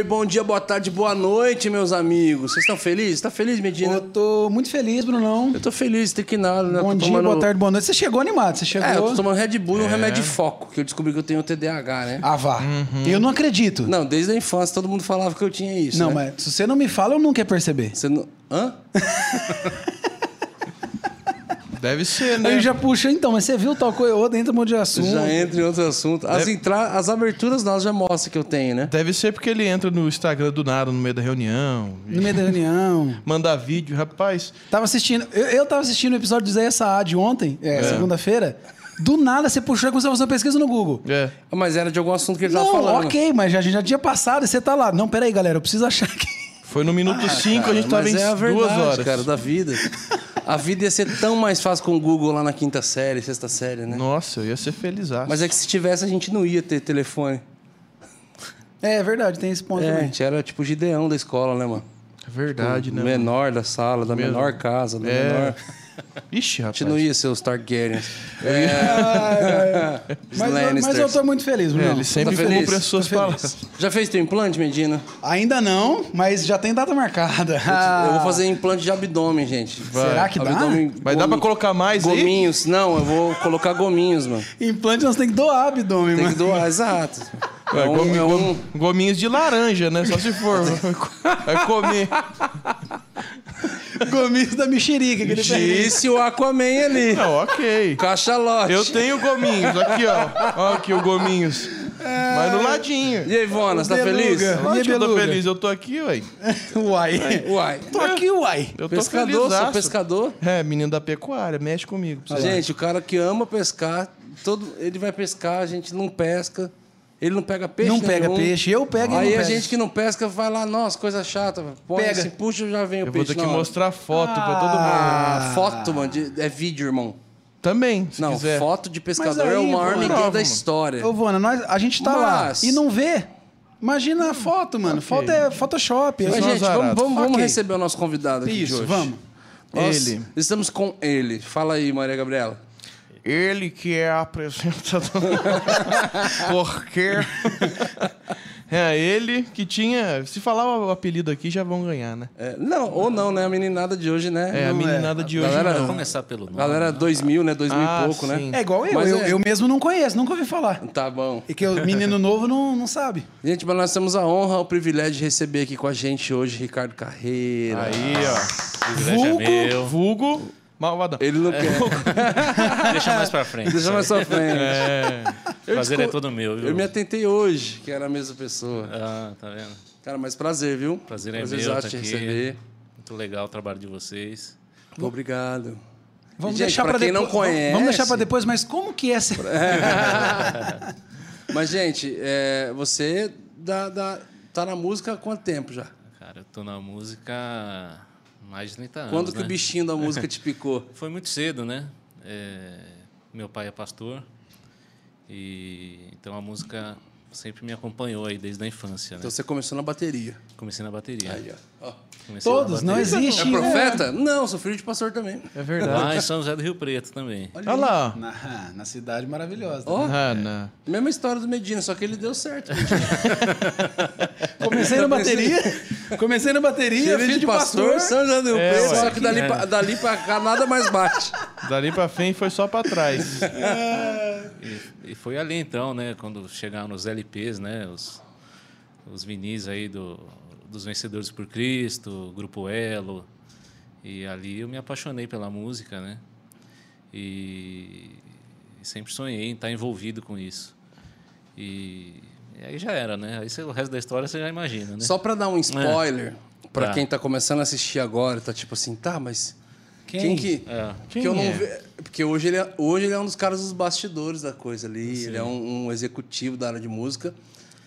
oi, bom dia, boa tarde, boa noite, meus amigos. Vocês estão felizes? Tá feliz, Medina? Eu tô muito feliz, Brunão. Eu tô feliz, tem que nada, né? Bom Tô dia, tomando- boa tarde, boa noite. Você chegou animado, você chegou... É, eu tô tomando Red Bull e um remédio de foco, que eu descobri que eu tenho TDAH, né? Ah, vá. Eu não acredito. Não, Não, desde a infância todo mundo falava que eu tinha isso. né? mas se você não me fala, eu nunca ia perceber. Você não. Hã? Deve ser, né? Aí já puxa, então, mas você viu tal coisa, outra entra um monte de assunto. Já entra em outro assunto. As, entra... As aberturas nós já mostram que eu tenho, né? Deve ser porque ele entra no Instagram do nada, no meio da reunião. No meio da reunião. Manda vídeo. Rapaz, Tava assistindo. Eu, eu tava assistindo o episódio do Zé Saad ontem, é, segunda-feira. Do nada você puxou e começou a fazer uma pesquisa no Google. é. Mas era de algum assunto que ele tava Não, falando. ok, mas a gente já tinha passado e você tá lá. Não, peraí, galera, eu preciso achar aqui. Foi no minuto 5, a gente tava em é duas horas. cara, da vida. A vida ia ser tão mais fácil com o Google lá na quinta série, sexta série, né? Nossa, eu ia ser feliz. Mas é que se tivesse, a gente não ia ter telefone. É, é verdade, tem esse ponto É, a também. gente era tipo o Gideão da escola, né, mano? É verdade, o né? menor da sala, da Mesmo. menor casa, da É. menor. Ixi, A rapaz. gente não ia ser os Targaryens. Mas, eu- mas Lannisters. eu tô muito feliz, É, Bruno. ele sempre Tá feliz? cumpre as suas feliz. palavras. Já fez teu implante, Medina? Ainda não, mas já tem data marcada. Eu vou fazer implante de abdômen, gente. Será que dá? Abdômen, Mas dá pra colocar mais aí? Gominhos. Não, eu vou colocar gominhos, mano. Implante nós tem que doar abdômen, Tem mano. que doar, exato. É, É um- gomi- é um- gom- Gominhos de laranja, né? Só se for. Vai comer. Gominhos da mexerica que ele. Disse o Aquaman ali. Não, ok. Cachalote. Eu tenho gominhos. Aqui, ó. Ó, aqui o gominhos. Mas no ladinho. E aí, Ivona, você tá feliz? E Lógico que eu tô feliz. Eu tô aqui, ué. Uai. Uai. Tô aqui, uai. Eu tô Pescador, sou felizaço. pescador. É, menino da pecuária. Mexe comigo. Gente, o cara que ama pescar, todo, ele vai pescar, a gente não pesca. Ele não pega peixe Não pega nenhum. peixe, eu pego e Aí não a gente que não pesca vai lá, nossa, coisa chata. Põe, Pega. se puxa, já vem o Eu vou peixe ter que na hora. mostrar foto pra todo mundo. Ah, foto, mano, de- é vídeo, irmão. Também, se não, quiser. foto de pescador aí, é o maior ninguém da história. Ô, Vona, nós, a gente tá Mas- lá e não vê. Imagina a foto, mano. Foto é Photoshop. Mas, são gente, vamos, vamos, vamos Ok. receber o nosso convidado aqui de Isso, hoje. vamos. Nós Ele. Estamos com ele. Fala aí, Maria Gabriela. Ele que é apresentador. Porque. É, ele que tinha. Se falar o apelido aqui, já vão ganhar, né? É, não, ou não, né? A meninada de hoje, né? É, a Não meninada de hoje Galera- não. Vamos começar pelo nome. Galera 2000, né? 2000 Ah, e pouco, né? sim. É igual eu. Mas Eu, é- eu mesmo não conheço, nunca ouvi falar. Tá bom. E que o menino novo não, não sabe. Gente, mas nós temos a honra, o privilégio de receber aqui com a gente hoje Ricardo Carreira. Aí, ó. Vulgo- é meu. Vulgo Malvadão. Ele não quer. Deixa mais pra frente. Deixa mais pra frente. É. Prazer é desco- todo meu, viu? Eu me atentei hoje, que era a mesma pessoa. Ah, tá vendo? Cara, mas prazer, viu? Prazer é meu Prazerzaço tá te aqui. receber. Muito legal o trabalho de vocês. Obrigado. Vamos Gente, deixar pra pra quem depois. não conhece- Vamos deixar pra depois, mas como que é ser. Mas, gente, é, você dá, dá- tá na música há quanto tempo já? Cara, eu tô na música mais de 30 anos. Quando que né? o bichinho da música te picou? Foi muito cedo, né? É, Meu pai é pastor. E então a música sempre me acompanhou aí desde a infância, né? Então você começou na bateria. Comecei na bateria. Aí, ó. Todos, não bateria. existe. É profeta? Não, sou filho de pastor também. É verdade. Lá em São José do Rio Preto também. Olha lá. Na, na cidade maravilhosa. Ó, Ah, não. mesma história do Medina, só que ele deu certo. Comecei na bateria. Comecei na bateria, Filho filho de pastor, São José do Rio É, Preto, só que dali, pra, dali pra cá nada mais bate. Dali pra frente foi só pra trás. E, e foi ali então, né, quando chegaram os LPs, né, os, os vinis aí do, dos Vencedores por Cristo, Grupo Elo. E ali eu me apaixonei pela música, né? E, sempre sonhei em estar envolvido com isso. E, e aí já era, né? Aí você- o resto da história você já imagina, né? Só pra dar um spoiler, pra Tá. quem tá começando a assistir agora, tá tipo assim, tá, mas quem, Quem? que... É. Porque, eu não é? ve- porque hoje, ele é, hoje ele é um dos caras dos bastidores da coisa ali. Ele é um, um executivo da área de música.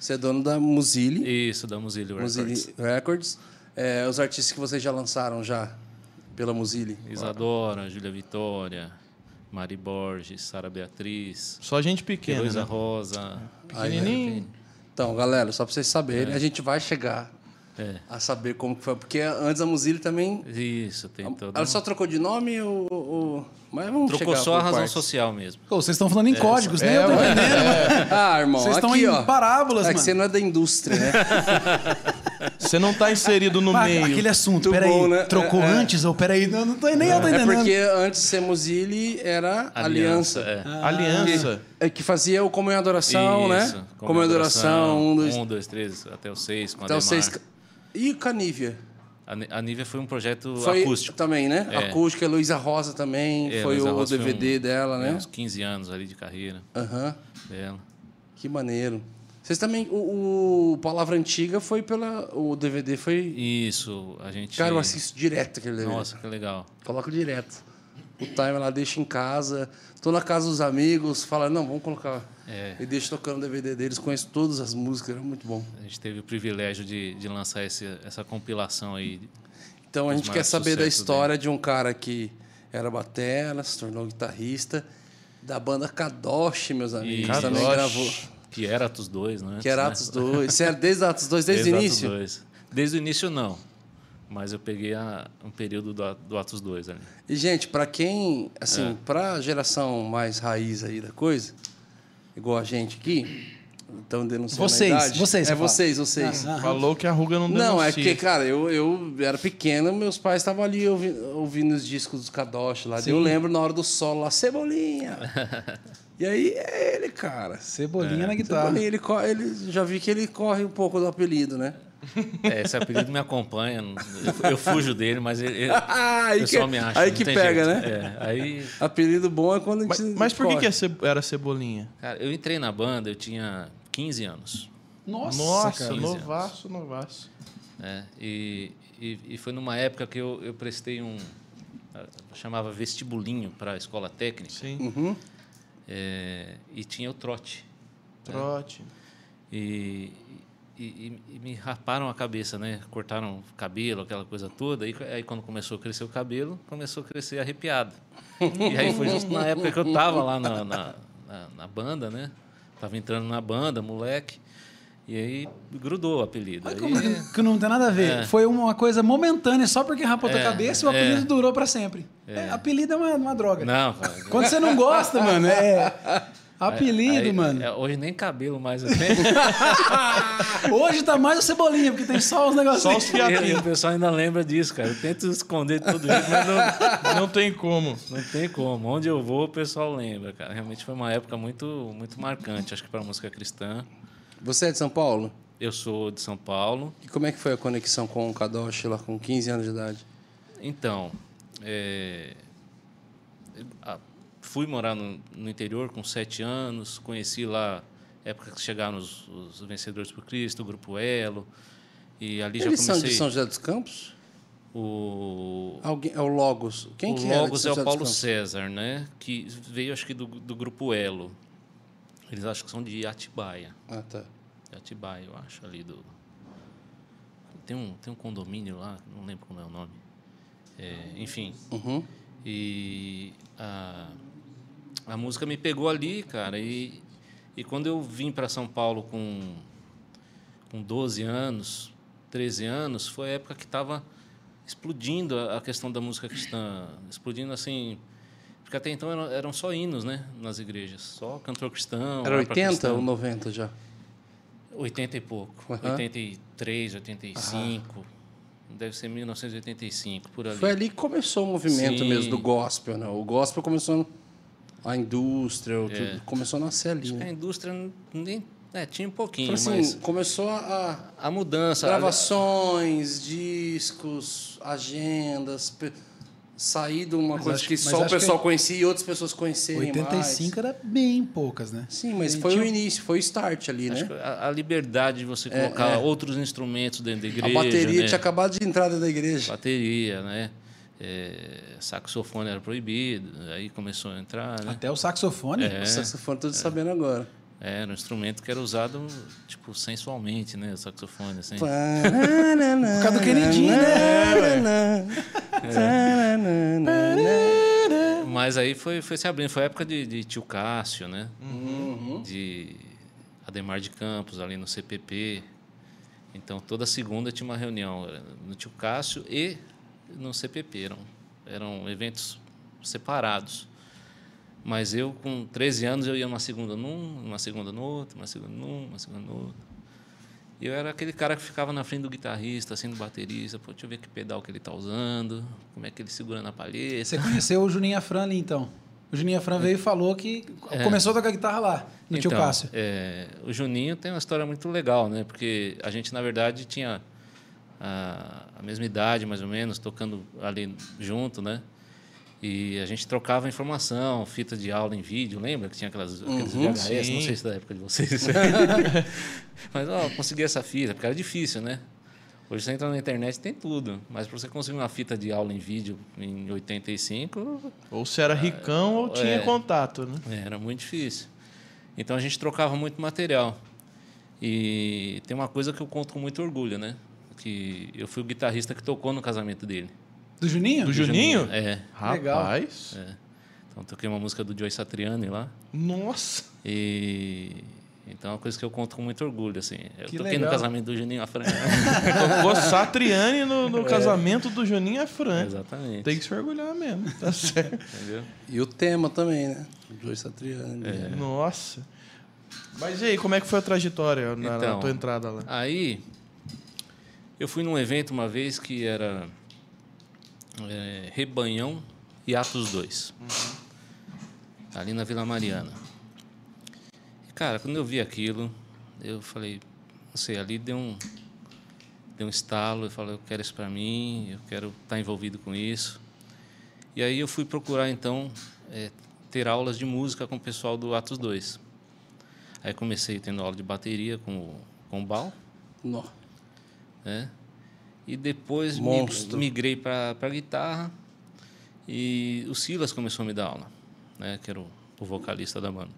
Você é dono da Muzili, Isso, da Muzili Muzili Records. Records. É, os artistas que vocês já lançaram já pela Muzili. Isadora, Júlia Vitória, Mari Borges, Sara Beatriz, Só gente pequena. Heloísa Né? Rosa. Pequenininho. Então, galera, só pra vocês saberem, a gente vai chegar É. a saber como que foi. Porque antes a Muzile também. Isso, tem todo. Ela só trocou de nome ou. ou- Mas vamos Trocou só a razão partes. social mesmo. Pô, vocês estão falando em códigos, nem eu tô entendendo. Ah, irmão, Vocês estão em ó. parábolas, É que mano. você não é da indústria, né? Você não tá inserido no Mas meio. aquele assunto, Muito peraí, bom, né? trocou É, é. antes ou peraí, não, não tô, nem eu tô É entendendo. porque antes de ser Muzile era Aliança. é. Aliança. É que fazia o Comunhão e Adoração, né? Isso, Comunhão e Adoração, um, dois, um, dois, três, até o seis, com até o seis. E Canívia? A, Ni- a Nívia foi um projeto Foi acústico. também, né? É. Acústica, Luísa Rosa também, É, foi Luísa o Rosa DVD um- dela, é, né? Uns 15 anos ali de carreira Aham. dela. Que maneiro. Vocês também. O, o Palavra Antiga foi pela. O DVD foi. Isso, a gente. Cara, eu assisto direto aquele DVD. Nossa, que legal. Coloco direto. O time lá deixa em casa. Tô na casa dos amigos, fala, não, vamos colocar. É. E deixa tocando o DVD deles, conheço todas as músicas, era muito bom. A gente teve o privilégio de, de lançar esse, essa compilação aí. Então a gente quer saber da história de um cara que era batera, se tornou guitarrista, da banda Kadosh, meus amigos. Isso. Também Kadosh. gravou. Que era Atos 2, né? Que era Atos 2. Você era desde Atos 2, desde, o Atos início? 2. Desde o início, não. Mas eu peguei a- um período do, do Atos 2 ali. E, gente, pra quem, É. assim, pra geração mais raiz aí da coisa, igual a gente aqui, estão denunciando Vocês, a idade. vocês, É fala. vocês, vocês. Ah, Falou que a ruga não denuncia. Não, é porque, cara, eu, eu era pequeno, meus pais estavam ali ouvindo, ouvindo os discos dos Kadosh lá. Eu lembro na hora do solo lá, Cebolinha. e aí é ele, cara. Cebolinha na guitarra. Cebolinha, ele, ele, já vi que ele corre um pouco do apelido, né? É, esse apelido me acompanha. Eu, eu fujo dele, mas ele, ele- Ah, o aí pessoal que- me acha. aí que pega, jeito. né? É, aí, Apelido bom é quando a Mas, gente mas por que, corre. que é era cebolinha? cara, eu entrei na banda, eu tinha 15 anos. Nossa, Nossa, cara. novaço, novaço. né? E, e, e foi numa época que eu, eu prestei um. chamava vestibulinho para a escola técnica. Sim. Uhum. é, e tinha o trote. Trote. E, e, e- e me raparam a cabeça, né? Cortaram o cabelo, aquela coisa toda. E aí, quando começou a crescer o cabelo, começou a crescer arrepiado. e aí foi justo na época que eu tava lá na, na, na- na banda, né? Tava entrando na banda, moleque. E aí grudou o apelido. Aí- como que- não tem nada a ver? É. Foi uma coisa momentânea, só porque rapou tua É, cabeça e o é. apelido durou pra sempre. É, apelido é uma, uma droga. Não, cara. Quando você não gosta, mano, é. Apelido, Aí- mano. é, hoje nem cabelo mais eu tenho. Hoje tá mais o cebolinha, porque tem só os negócios. Só os fiapinhos. o pessoal ainda lembra disso, cara. Eu tento esconder de todo jeito, mas não, Não tem como. Não tem como. Onde eu vou, o pessoal lembra, cara. Realmente foi uma época muito, muito marcante, acho que para a música cristã. Você é de São Paulo? Eu sou de São Paulo. E como é que foi a conexão com o Kadosh lá com 15 anos de idade? Então, é, ah, fui morar no, no interior com sete anos, conheci lá época que chegaram os, os Vencedores por Cristo, o Grupo Elo, e ali Eles já são comecei... de São José dos Campos? O, Alguém, é o Logos. Quem o que Logos São é o Paulo? César, né? Que veio, acho que, do, do Grupo Elo. Eles acham que são de Atibaia. Ah, tá. de Atibaia, eu acho, ali do. Tem um, tem um condomínio lá, não lembro como é o nome. É, enfim. Uhum. E a, a música me pegou ali, cara. E, e quando eu vim para São Paulo com, com 12 anos, 13 anos, foi a época que estava explodindo a, a questão da música cristã. Explodindo assim. Porque até então eram, eram só hinos, né? Nas igrejas. Só cantor cristão. Era harpa 80 cristã. ou 90 já? 80 e pouco. Aham. 83, 85. Deve ser 1985, por ali. Foi ali que começou o movimento Sim. mesmo do gospel, né? O gospel começou a indústria, É. tudo começou a nascer ali, Acho que a né? indústria nem. É, tinha um pouquinho, assim, mas começou a a mudança. gravações, discos, agendas, pe- sair de uma Mas coisa acho- que só o acho que pessoal conhecia e outras pessoas conhecerem 85 era bem poucas, né? mais. Sim, mas E foi tinha- o início, foi o start ali, Acho né? que a, a liberdade de você colocar é. outros instrumentos dentro da igreja. a bateria né? tinha acabado de entrar dentro da igreja. Bateria, né? É, saxofone era proibido, aí começou a entrar, né? Até o saxofone. O saxofone, tô sabendo agora. É, era um instrumento que era usado, tipo, sensualmente, né? O saxofone, assim. Por causa do Kennedy, né? Mas aí foi, foi se abrindo. Foi a época de, de tio Cássio, né? Uhum. De Ademar de Campos, ali no CPP. Então, toda segunda tinha uma reunião no Tio Cássio e no CPP. Eram, eram eventos separados. Mas eu, com 13 anos, eu ia uma segunda num, uma segunda no outro, uma segunda num, uma segunda no outro. E eu era aquele cara que ficava na frente do guitarrista, assim, do baterista. Pô, deixa eu ver que pedal que ele está usando, como é que ele segura na palheta. Você conheceu o Juninho Afran ali, então? O Juninho Afran veio e falou que é. começou a tocar guitarra lá, no então, Tio Cássio. É, o Juninho tem uma história muito legal, né? Porque a gente, na verdade, tinha a, a mesma idade, mais ou menos, tocando ali junto, né? E a gente trocava informação, fita de aula em vídeo, lembra? Que tinha aquelas, aqueles uhum, VHS, sim. não sei se é da época de vocês. mas, ó, consegui essa fita, porque era difícil, né? Hoje você entra na internet tem tudo, mas para você conseguir uma fita de aula em vídeo em 85... Ou se era ricão ou tinha é, contato, né? Era muito difícil. Então a gente trocava muito material. E tem uma coisa que eu conto com muito orgulho, né? Que eu fui o guitarrista que tocou no casamento dele. Do Juninho? Do, Do Juninho? Juninho? É. Rapaz. É. Então toquei uma música do Joy Satriani lá. Nossa! E então é uma coisa que eu conto com muito orgulho, assim. Eu que toquei legal. no casamento do Juninho Afran. Tocou Satriani no, no é. casamento do Juninho Afran. Exatamente. Tem que se orgulhar mesmo, tá certo. Entendeu? E o tema também, né? Joy Satriani. É. Nossa. Mas e aí, como é que foi a trajetória na, então, na tua entrada lá? Aí, eu fui num evento uma vez que era é, Rebanhão e Atos 2. Uhum. Ali na Vila Mariana. E, cara, quando eu vi aquilo, eu falei, não sei, ali deu um, deu um estalo. Eu falei, eu quero isso para mim, eu quero estar tá envolvido com isso. E aí eu fui procurar, então, é, ter aulas de música com o pessoal do Atos 2. Aí comecei tendo aula de bateria com, com o Bal. Não. É, e depois migrei para a guitarra e o Silas começou a me dar aula, né, que era o, o vocalista da banda.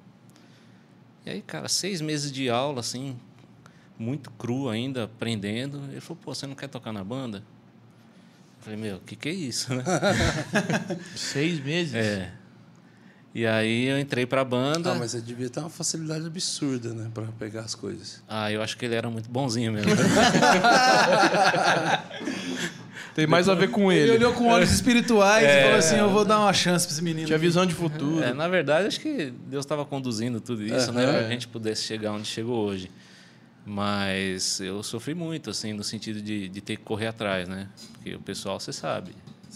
E aí, cara, seis meses de aula, assim, muito cru ainda, aprendendo. Ele falou, pô, você não quer tocar na banda? Eu falei, meu, o que, que é isso, né? seis meses? É. E aí eu entrei para a banda. Ah, mas você devia ter uma facilidade absurda, né, para pegar as coisas. Ah, eu acho que ele era muito bonzinho mesmo. Tem mais a ver com ele. Ele olhou com olhos espirituais é, e falou assim: Eu vou dar uma chance para esse menino. Tinha visão de futuro. É, na verdade, acho que Deus estava conduzindo tudo isso, né? Para a gente pudesse chegar onde chegou hoje. Mas eu sofri muito, assim, no sentido de, de ter que correr atrás, né? Porque o pessoal, você sabe,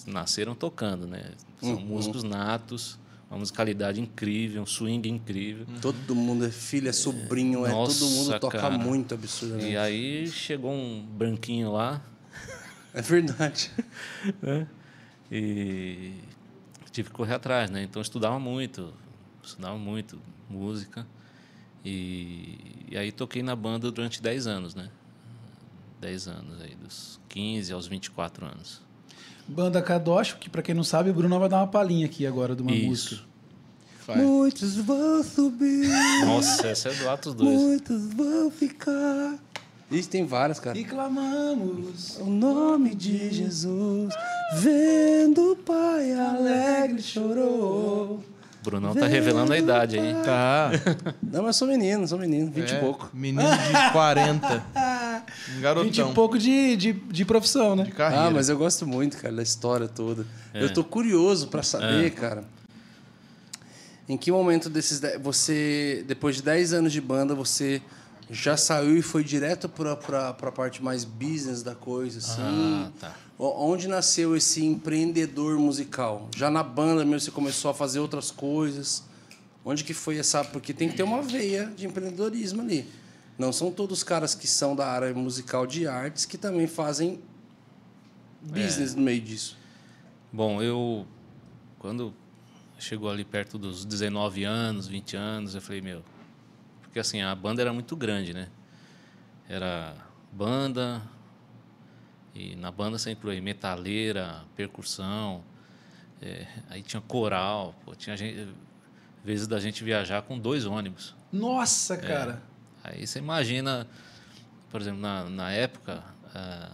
nasceram tocando, né? São uhum. músicos natos uma musicalidade incrível, um swing incrível. Todo mundo é filho, é sobrinho, é, Nossa, todo mundo toca cara. muito absurdamente. E aí chegou um branquinho lá. É verdade. né? E tive que correr atrás, né? Então estudava muito, estudava muito música. E, e aí toquei na banda durante 10 anos, né? 10 anos aí, dos 15 aos 24 anos. Banda Kadosh, que para quem não sabe, o Bruno vai dar uma palhinha aqui agora de uma Isso. música. Vai. Muitos vão subir. Nossa, essa é do Atos 2. Muitos vão ficar. Isso tem várias, cara. E clamamos o nome de Jesus, vendo o Pai alegre chorou. Brunão tá revelando a idade aí. Tá. Não, mas sou menino, sou menino, 20 é, e pouco. Menino de 40. Garotão. 20 e pouco de, de, de profissão, né? De carreira. Ah, mas eu gosto muito, cara, da história toda. É. Eu tô curioso para saber, é. cara. Em que momento desses. Você, depois de 10 anos de banda, você já saiu e foi direto para a parte mais business da coisa, assim? Ah, tá. Onde nasceu esse empreendedor musical? Já na banda mesmo você começou a fazer outras coisas? Onde que foi essa... Porque tem que ter uma veia de empreendedorismo ali. Não são todos os caras que são da área musical de artes que também fazem business é. no meio disso. Bom, eu... Quando chegou ali perto dos 19 anos, 20 anos, eu falei, meu... Porque assim, a banda era muito grande, né? Era banda, e na banda você inclui metaleira, percussão, é, aí tinha coral, pô, tinha gente, vezes da gente viajar com dois ônibus. Nossa, é, cara! Aí você imagina, por exemplo, na, na época, a,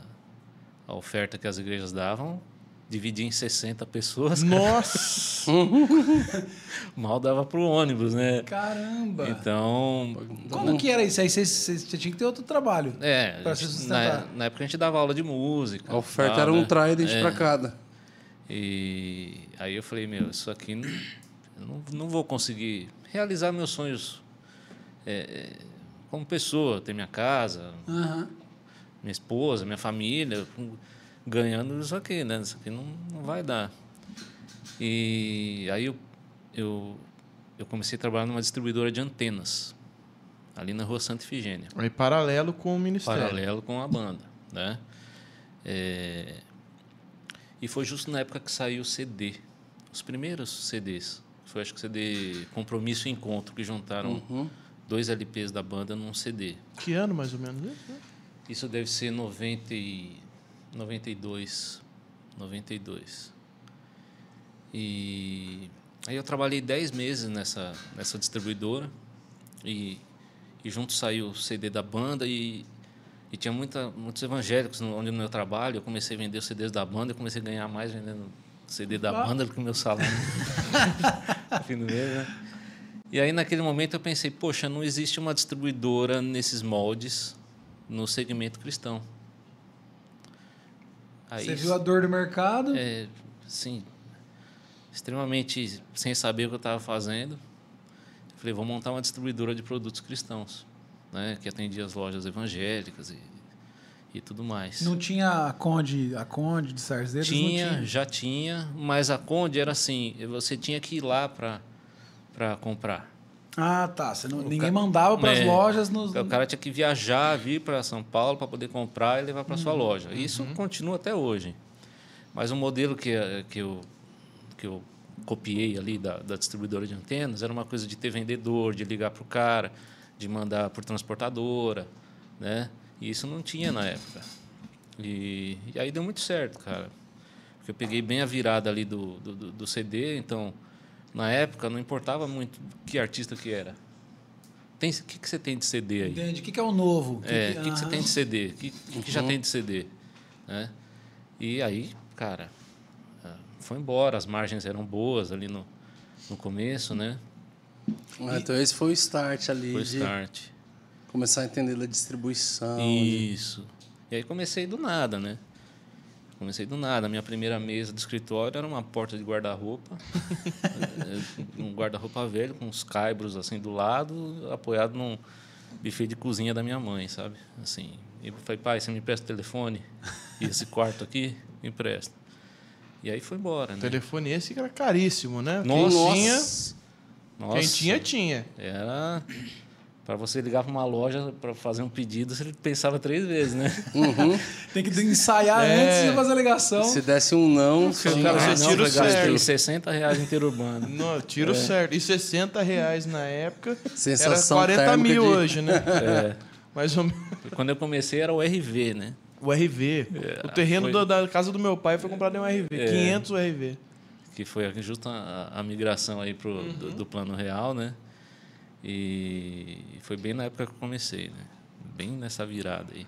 a, oferta que as igrejas davam dividir em 60 pessoas. Nossa! Mal dava pro ônibus, né? Caramba! Então. Como que era isso? Aí você, tinha que ter outro trabalho. É, Pra se na, sustentar. na época a gente dava aula de música. A oferta tal, era um né? trident É. pra cada. E aí eu falei, meu, isso aqui não, não, não vou conseguir realizar meus sonhos é, é, como pessoa, ter minha casa, Aham. minha esposa, minha família, ganhando isso aqui, né? Isso aqui não, não vai dar. E aí eu, eu, eu comecei a trabalhar numa distribuidora de antenas, ali na rua Santa Ifigênia Aí paralelo com o ministério. paralelo com a banda, né? É, E foi justo na época que saiu o CD, os primeiros CDs. Foi acho que CD Compromisso e Encontro que juntaram dois LPs da banda num CD. Que ano mais ou menos isso? né? Isso deve ser 90 e 92, 92. E aí eu trabalhei 10 meses nessa nessa distribuidora e, e junto saiu o CD da banda e, e tinha muita, muitos evangélicos no, onde no meu trabalho. Eu comecei a vender os CDs da banda e comecei a ganhar mais vendendo CD da banda do que o meu salário no fim do mês, né? E aí naquele momento eu pensei, poxa, não existe uma distribuidora nesses moldes no segmento cristão. Aí, Você viu a dor do mercado? é, sim, extremamente sem saber o que eu estava fazendo. Eu falei, vou montar uma distribuidora de produtos cristãos, né, que atendia as lojas evangélicas e, e tudo mais. Não tinha a Conde, a Conde de Sarzedas? tinha, tinha. já tinha, mas a Conde era assim, você tinha que ir lá para para comprar. Ah, tá. Você não, ninguém mandava para as É, lojas nos. O cara tinha que viajar, vir para São Paulo para poder comprar e levar para sua Uhum. loja. Isso continua até hoje. Mas o modelo que, eh, que, eu, que eu copiei ali da, da distribuidora de antenas era uma coisa de ter vendedor, de ligar para o cara, de mandar por transportadora, né? E isso não tinha na época. E, e aí deu muito certo, cara. Porque eu peguei bem a virada ali do, do- do CD, então, na época, não importava muito que artista que era. Tem, o que, que você tem de CD aí? Entende? O que, que é o novo? É, o que, que você Aham. tem de CD? O que, o que já tem de CD? Né? E aí, cara, ah, foi embora. As margens eram boas ali no, no começo, né? Ah, então esse foi o start ali Foi de start. começar a entender da distribuição. de- Isso. E aí comecei do nada, né? Comecei do nada. A minha primeira mesa do escritório era uma porta de guarda-roupa. um guarda-roupa velho com uns caibros assim do lado, apoiado num buffet de cozinha da minha mãe, sabe? Assim. E eu falei, pai, você me empresta o telefone? E esse quarto aqui? Me empresta. E aí foi embora, né? Telefone esse que era caríssimo, né? Nossa. Quem tinha, Nossa. quem tinha, tinha. Era para você ligar para uma loja para fazer um pedido, você pensava três vezes, né? Tem que ensaiar É. antes de fazer a ligação. Se desse um não, cara, Ah, o eu gastei sério. 60 reais interurbano. Não, tiro É. certo. E 60 reais na época Sensação era 40 térmica mil de- hoje, né? É. Mais ou menos. Quando eu comecei era o RV, né? O RV. o terreno foi- da casa do meu pai foi comprado em um RV. É. 500 RV. Que foi justo a, a migração aí pro, do, do plano real, né? E foi bem na época que eu comecei, né? Bem nessa virada aí.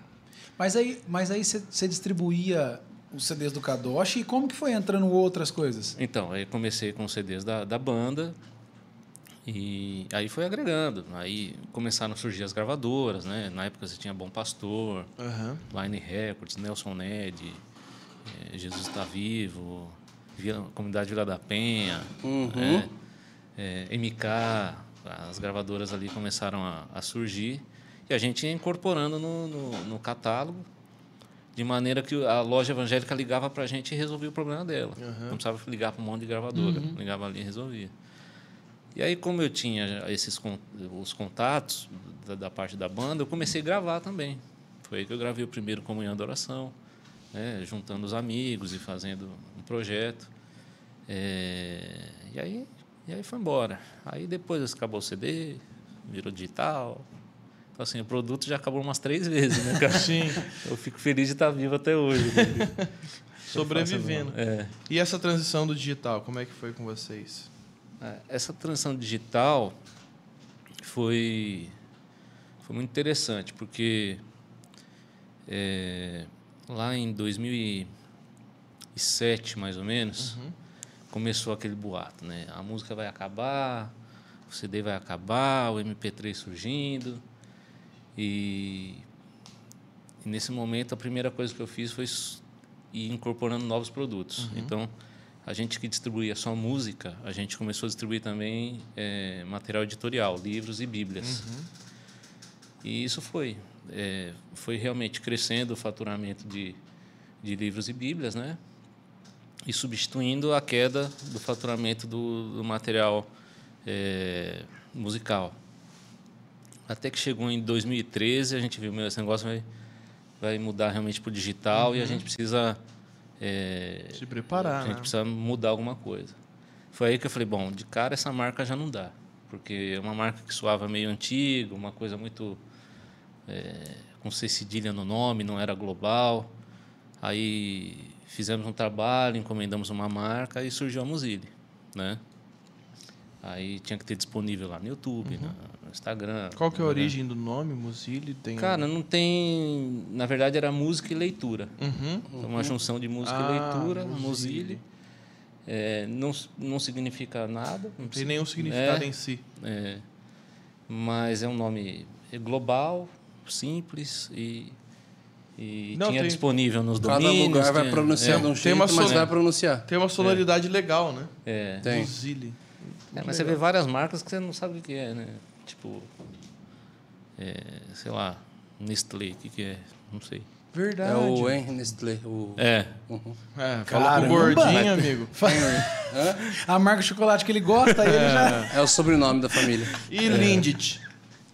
Mas aí, mas aí você, distribuía os CDs do Kadoshi e como que foi entrando outras coisas? Então, aí comecei com os CDs da, da banda e aí foi agregando. Aí começaram a surgir as gravadoras, né? Na época você tinha Bom Pastor, Aham. Line Records, Nelson Ned, eh, Jesus Está Vivo, Vila, Comunidade Vila da Penha, eh, eh, MK, as gravadoras ali começaram a, a surgir e a gente ia incorporando no, no, no catálogo de maneira que a loja evangélica ligava para a gente e resolvia o problema dela. Não precisava ligar para um monte de gravadora, ligava ali e resolvia. E aí, como eu tinha esses os contatos da, da parte da banda, eu comecei a gravar também. Foi aí que eu gravei o primeiro Comunhão da Oração, né, juntando os amigos e fazendo um projeto. É, e, aí, e aí foi embora. Aí depois acabou o CD, virou digital. Então, assim, o produto já acabou umas três vezes, né, cara? Sim. Eu fico feliz de estar vivo até hoje. né? Sobrevivendo. É. E essa transição do digital, como é que foi com vocês? É, Essa transição digital foi, foi muito interessante, porque é, lá em 2000 e- 2007, mais ou menos, uhum. Começou aquele boato, né? A música vai acabar, o CD vai acabar, o MP3 surgindo. E, e nesse momento, a primeira coisa que eu fiz foi ir incorporando novos produtos. Uhum. Então, a gente que distribuía só música, a gente começou a distribuir também é, material editorial, livros e bíblias. Uhum. E isso foi. É, foi realmente crescendo o faturamento de, de livros e bíblias, né? E substituindo a queda do faturamento do, do material é, musical. Até que chegou em 2013, a gente viu, meu, esse negócio vai, vai mudar realmente para o digital uhum. e a uhum. gente precisa... É, Se preparar, A gente né? precisa mudar alguma coisa. Foi aí que eu falei, bom, de cara essa marca já não dá. Porque é uma marca que soava meio antiga, uma coisa muito... É, com C cedilha no nome, não era global. Aí fizemos um trabalho, encomendamos uma marca e surgiu a Mozilla, né? Aí tinha que ter disponível lá no YouTube, uhum. no Instagram. Qual que é a né? origem do nome, Muzili? Tem... Cara, não tem... Na verdade, era música e leitura. Uhum. Então, uma junção de música ah, e leitura, Muzili. É, não, não significa nada. Não tem nenhum significado é, em si. É, mas é um nome global, simples e, e não, tinha tem... disponível nos domínios. Cada lugar vai pronunciar é. de um jeito, mas son... vai pronunciar. Tem uma sonoridade legal, né? É. Tem. Muzili. É, mas você vê várias marcas que você não sabe o que é, né? Tipo, é, sei lá, Nestlé, o que, que é? Não sei. Verdade. É o Henry Nestlé. O... É. Uhum. é fala com gordinho, amigo. A marca de chocolate que ele gosta, ele é. já... É o sobrenome da família. E é. Lindt.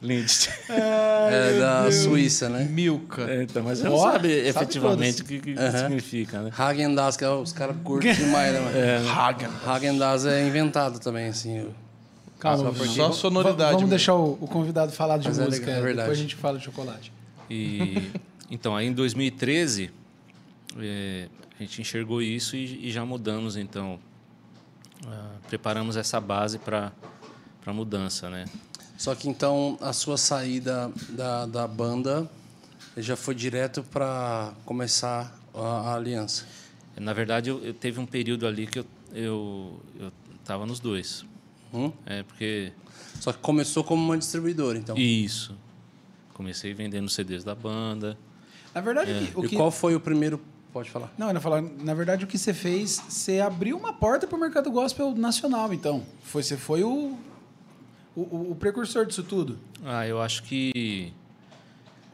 Lindt. É, da Deus. Suíça, né? Milka. É, então, mas você não sabe efetivamente o que, que uhum. significa, né? Hagen Dazs, que é os caras curtem demais, né, mano? É, Hagen. Hagen Dazs é inventado também, assim. Calma, só, só sonoridade. Vamos deixar o, o, convidado falar de mas é música, é, legal, depois a gente fala de chocolate. E, então, aí em 2013, é, a gente enxergou isso e, e já mudamos, então. Uh, preparamos essa base para a mudança, né? Só que então a sua saída da, da banda já foi direto para começar a, a, aliança? Na verdade, eu, eu, teve um período ali que eu eu estava nos dois. Hum? É porque só que começou como uma distribuidora, então. Isso. Comecei vendendo CDs da banda. Na verdade, é. o que... e qual foi o primeiro Pode falar. Não, eu ia falar. Na verdade, o que você fez, você abriu uma porta para o mercado gospel nacional, então. Foi, você foi o, o, o, precursor disso tudo? Ah, eu acho que.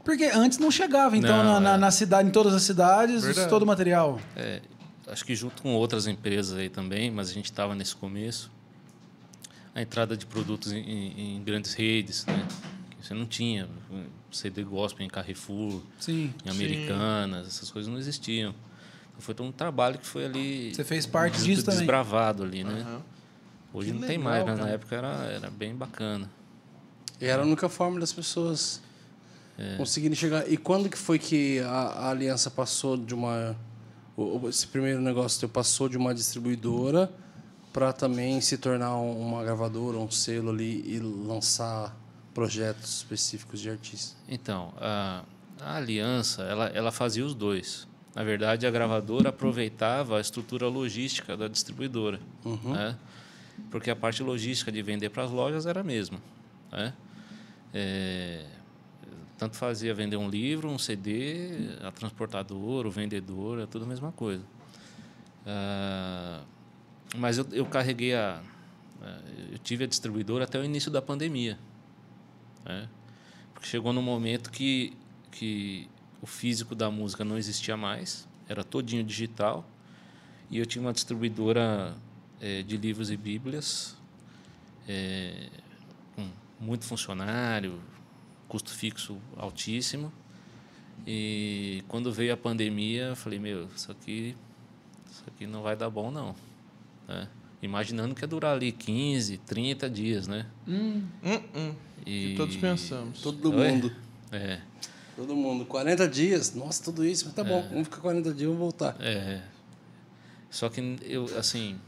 Porque antes não chegava, então, não, na, é... na, cidade, em todas as cidades, Verdade. todo o material. É, acho que junto com outras empresas aí também, mas a gente estava nesse começo. A entrada de produtos em, em, em grandes redes, né? Que você não tinha. CD gospel em Carrefour, sim, em Americanas, sim. essas coisas não existiam. Então, foi todo um trabalho que foi ali. Você fez parte disso também. Desbravado ali, né? Uhum. Hoje que não legal, tem mais, mas na época era, era bem bacana. E era a única forma das pessoas é. conseguirem chegar. E quando que foi que a, a aliança passou de uma. Esse primeiro negócio teu passou de uma distribuidora para também se tornar uma gravadora, um selo ali e lançar projetos específicos de artistas? Então, a, a aliança, ela, ela fazia os dois. Na verdade, a gravadora aproveitava a estrutura logística da distribuidora. Uhum. Né? Porque a parte logística de vender para as lojas era a mesma. Né? É, tanto fazia vender um livro, um CD, a transportadora, o vendedor, é tudo a mesma coisa. Ah, mas eu, eu carreguei a. Eu tive a distribuidora até o início da pandemia. Né? Porque chegou num momento que, que o físico da música não existia mais, era todinho digital, e eu tinha uma distribuidora é, de livros e bíblias, é, com muito funcionário, custo fixo altíssimo. E quando veio a pandemia, eu falei, meu, isso aqui, isso aqui não vai dar bom, não. É, imaginando que ia durar ali 15, 30 dias, né? Hum, hum, hum. E... Que todos pensamos. Todo mundo. É. Todo mundo. 40 dias, nossa, tudo isso, mas tá bom, é. vamos ficar 40 dias, vamos voltar. É. Só que eu, assim,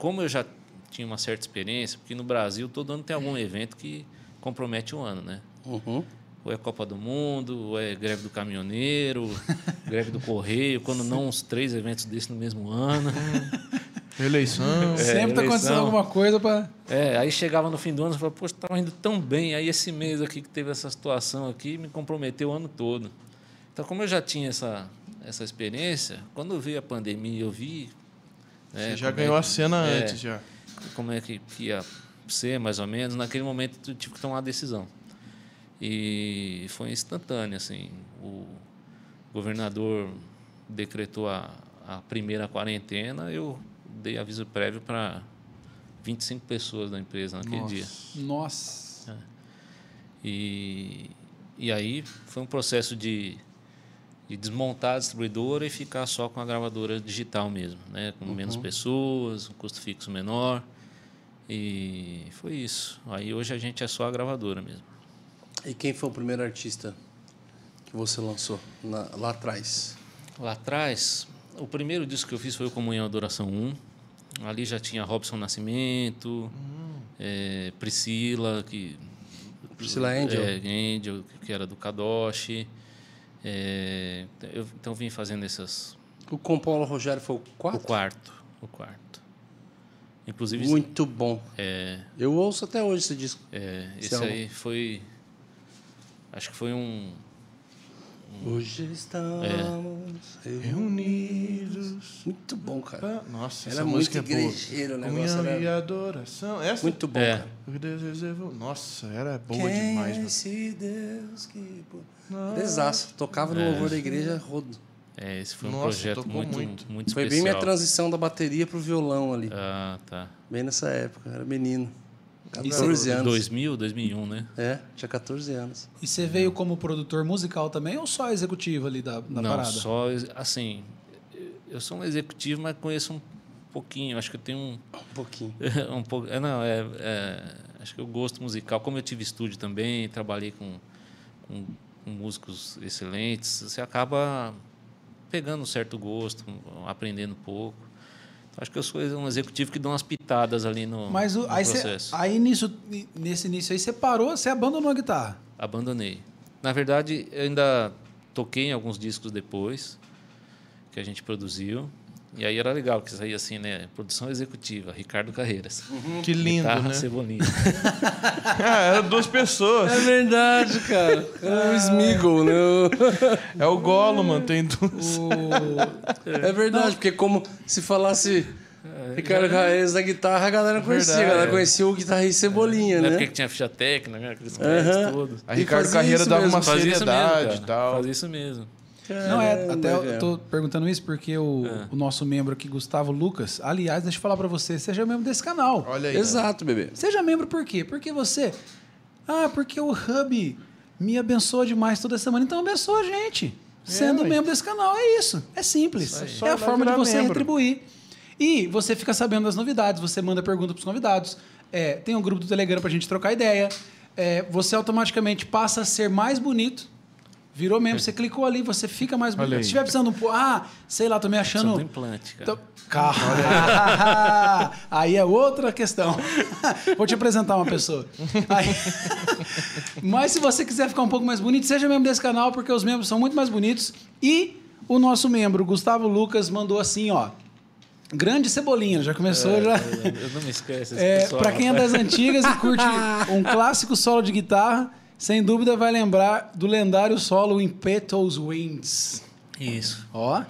como eu já tinha uma certa experiência, porque no Brasil todo ano tem algum evento que compromete o ano, né? Uhum. ou é Copa do Mundo, ou é greve do caminhoneiro, greve do correio, quando não uns três eventos desses no mesmo ano. Eleição. Sempre tá acontecendo alguma coisa pra. É, aí chegava no fim do ano e falava, poxa, estava indo tão bem, aí esse mês aqui que teve essa situação aqui me comprometeu o ano todo. Então, como eu já tinha essa, essa experiência, quando veio a pandemia, eu vi... né, Você já como é ganhou a que- cena é, antes já. como é que que ia ser, mais ou menos, naquele momento eu tive que tomar uma decisão. E foi instantâneo, assim. O governador decretou a, a primeira quarentena, eu dei aviso prévio para 25 pessoas da empresa naquele dia. Nossa. E, e aí foi um processo de, de desmontar a distribuidora e ficar só com a gravadora digital mesmo, né? com menos pessoas, um custo fixo menor. E foi isso. Aí hoje a gente é só a gravadora mesmo. E quem foi o primeiro artista que você lançou na- lá atrás? Lá atrás, o primeiro disco que eu fiz foi o Comunhão Adoração 1. Ali já tinha Robson Nascimento, eh, Priscila, que Priscila Angel? É, Angel, que era do Kadoshi. É, eu, então vim fazendo essas. O com Paulo Rogério foi o O quarto? quarto. O quarto. Inclusive, Muito bom. é, Eu ouço até hoje esse disco. é, Esse esse aí foi. Acho que foi um. Hoje estamos reunidos. Muito bom, cara. Nossa, Era essa muito música é boa. igrejeiro o. Comunhão Era e adoração. Essa? muito bom, É. cara. O é Nossa, era boa Quem demais, é mano. esse Deus que... Desaço. Tocava no louvor da igreja rodo. É, esse foi um Nossa, projeto tocou muito, muito. muito, Foi especial. bem minha transição da bateria pro violão ali. Ah, tá. Bem nessa época. Era menino. Isso 14 anos. 2000, 2001, né? É, tinha 14 anos. E você veio como produtor musical também ou só executivo ali da, da Não, parada? só assim. Eu sou um executivo, mas conheço um pouquinho. Acho que eu tenho um, Um pouquinho. um pouco. É, não, é, é, acho que o gosto musical, como eu tive estúdio também, trabalhei com, com, com músicos excelentes, você acaba pegando um certo gosto, aprendendo um pouco. Acho que eu sou um executivo que dá umas pitadas ali no, Mas o- no aí, cê, processo. aí nisso, nesse início aí você parou, você abandonou a guitarra. Abandonei. Na verdade, eu ainda toquei em alguns discos depois que a gente produziu. E aí era legal, que saía assim, né? Produção executiva, Ricardo Carreiras. Que lindo, Guitarra, né? Cebolinha. Ah, eram duas pessoas. É verdade, cara. É o Smiggle, né? É o Gollum, tem duas. É verdade, porque como se falasse Ricardo Caes da guitarra, a galera conhecia. Verdade. A galera conhecia o guitarrista Cebolinha, Na né? época que tinha ficha técnica, né? Aqueles créditos todos. A Ricardo Carreira dava mesmo, uma Fazia isso mesmo, seriedade e tal. Fazia isso mesmo. Não, é, Caramba, até eu tô perguntando isso porque o, o nosso membro aqui, Gustavo Lucas, aliás, deixa eu falar pra você, seja membro desse canal. Olha aí. Exato, bebê. Seja membro por quê? Porque você. Ah, porque o Hub me abençoa demais toda semana. Então abençoa a gente. Sendo ué. membro desse canal. É isso. É simples. Só É a forma de você membro. retribuir. E você fica sabendo das novidades, você manda pergunta pros convidados. É, tem um grupo do Telegram pra gente trocar ideia. É, você automaticamente passa a ser mais bonito. Virou membro, você clicou ali, você fica mais bonito. Se estiver precisando, pô, ah, sei lá, tô me achando. Do implante, cara. Então, Calma. Aí é outra questão. Vou te apresentar uma pessoa. Aí- Mas se você quiser ficar um pouco mais bonito, seja membro desse canal, porque os membros são muito mais bonitos. E o nosso membro, Gustavo Lucas, mandou assim, ó. Grande cebolinha, já começou, já. Eu não me esqueço esse É, pessoal. para quem é das antigas e curte um clássico solo de guitarra, sem dúvida vai lembrar do lendário solo Impetus Winds. Isso. Ó.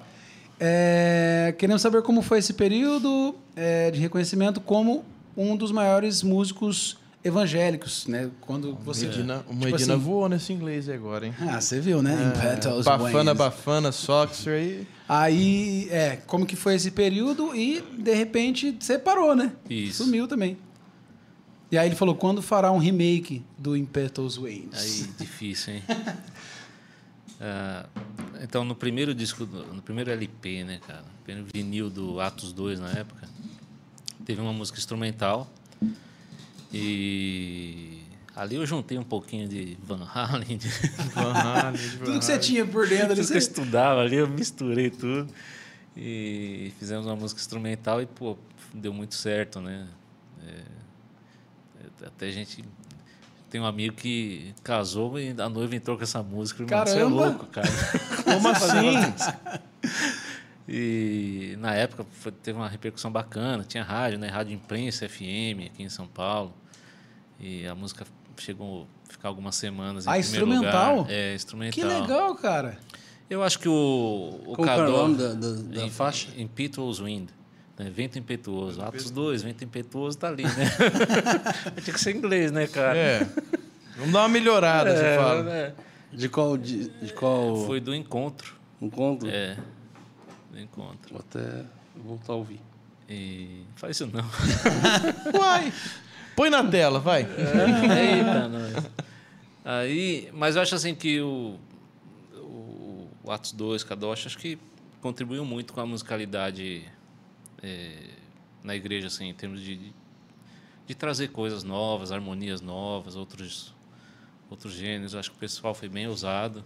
É, queremos saber como foi esse período é, de reconhecimento como um dos maiores músicos evangélicos, né? Quando você. Medina, o tipo Medina assim- voou nesse inglês agora, hein? Ah, você viu, né? Impetus Bafana, Winds. bafana, Soxer aí. Aí, é, como que foi esse período e, de repente, você parou, né? Isso. Sumiu também. E aí ele falou, quando fará um remake do Impetus Winds? Aí, difícil, hein? Ah, então, no primeiro disco, no primeiro LP, né, cara? Primeiro vinil do Atos 2 na época, teve uma música instrumental. E ali eu juntei um pouquinho de Van Halen, de Van Halen, de Van Tudo que você tinha por dentro ali, tudo que eu estudava ali, eu misturei tudo. E fizemos uma música instrumental e, pô, deu muito certo, né? É, até a gente tem um amigo que casou e a noiva entrou com essa música. Mano, Caramba! Você é louco, cara. Como assim? E na época foi- teve uma repercussão bacana. Tinha rádio, né? Rádio Imprensa FM aqui em São Paulo. E a música chegou a ficar algumas semanas em Ah, primeiro instrumental? lugar. É, instrumental. Que legal, cara. Eu acho que o, o que é o nome da, da, da Im- faixa? Impetuous Wind. Né? Vento impetuoso. Atos 2, vento impetuoso tá ali, né? Tinha que ser inglês, né, cara? É. Vamos dar uma melhorada, você É, fala. né? De qual, de, de qual Foi do encontro. encontro? É. Do encontro. Vou até voltar a ouvir. E. Faz isso não. Uai. Põe na tela, vai. Eita, nós. Aí, mas eu acho assim que o, o, o Atos 2, Kadosh, acho que contribuiu muito com a musicalidade é, na igreja, assim, em termos de, de, trazer coisas novas, harmonias novas, outros, outros gêneros. Acho que o pessoal foi bem ousado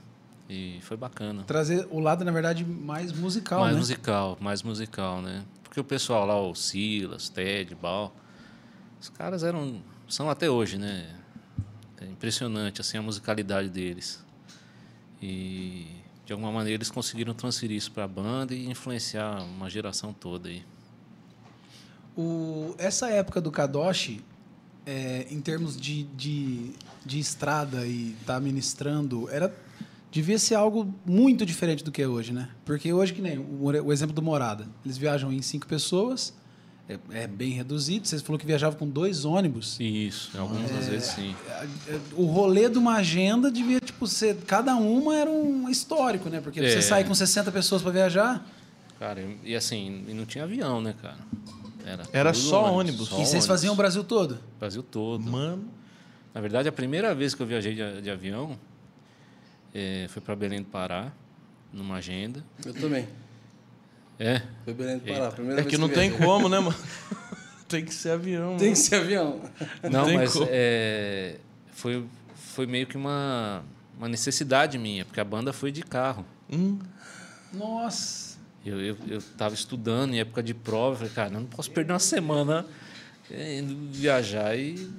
e foi bacana. Trazer o lado, na verdade, mais musical, mais né? musical, mais musical, né? Porque o pessoal lá, o Silas, Ted, Bal, os caras eram, são até hoje, né? É impressionante assim a musicalidade deles. E de alguma maneira eles conseguiram transferir isso para a banda e influenciar uma geração toda aí. O, essa época do Kadoshi, é, em termos de, de, de estrada e estar ministrando, era devia ser algo muito diferente do que é hoje, né? Porque hoje, que nem o, o exemplo do Morada, eles viajam em cinco pessoas, é, é bem reduzido. Você falou que viajava com dois ônibus. Isso, algumas das vezes sim. O rolê de uma agenda devia, tipo, ser. Cada uma era um histórico, né? Porque pra você É. sair com 60 pessoas para viajar. Cara, e, e assim, e não tinha avião, né, cara? Era, Era tudo só ônibus. só e vocês ônibus. faziam o Brasil todo. Brasil todo. Mano. Na verdade, a primeira vez que eu viajei de, de avião eh, foi para Belém do Pará, numa agenda. Eu também. É, Foi Belém do Pará. Primeira É vez que não tem viajei. como, né, mano? tem que ser avião. Tem mano. que ser avião. não, tem mas eh, foi, foi meio que uma, uma necessidade minha, porque a banda foi de carro. Hum, Nossa. Eu, eu, eu tava estudando em época de prova, falei, cara, não posso perder uma semana indo viajar e.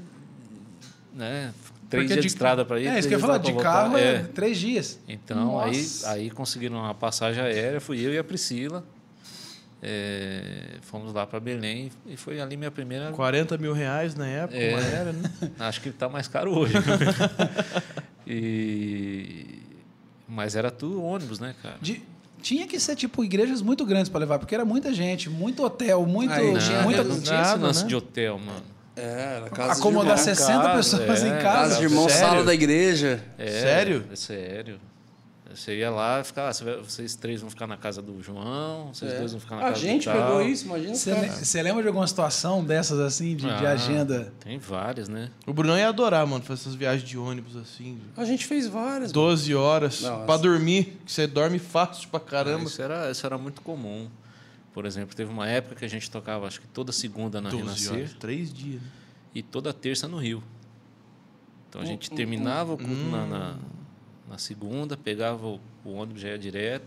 Né, três Porque dias de, estrada para ir. É, isso que eu ia falar, de carro é É. três dias. Então, aí, Nossa. aí conseguiram uma passagem aérea, fui eu e a Priscila. É, fomos lá para Belém e foi ali minha primeira. 40 mil reais na época, É. era, né? Acho que está mais caro hoje. e, mas era tudo ônibus, né, cara? De- tinha que ser, tipo, igrejas muito grandes para levar, porque era muita gente, muito hotel, muito. Aí, Não, tinha- muita, não tinha esse lance né? de hotel, mano. É, era casa acomodar de irmão. 60 casa, pessoas é, em Casa casa. de irmão, Sério? sala da igreja. É, Sério? É sério. Você ia lá e ficava, vai- vocês três vão ficar na casa do João, vocês É. dois vão ficar na A casa gente do tal. pegou isso, imagina Você caras. le- você lembra de alguma situação dessas, assim, de, de Ah, agenda? Tem várias, né? O Brunão ia adorar, mano, fazer essas viagens de ônibus assim. de A gente fez várias. 12 horas Não, pra essa- dormir, que você dorme fácil pra caramba. Isso era, isso era muito comum. Por exemplo, teve uma época que a gente tocava, acho que toda segunda na 12 Renascer horas, três dias. né? e toda terça no Rio. Então a gente terminava o culto na, na, na segunda, pegava o, o ônibus já ia direto,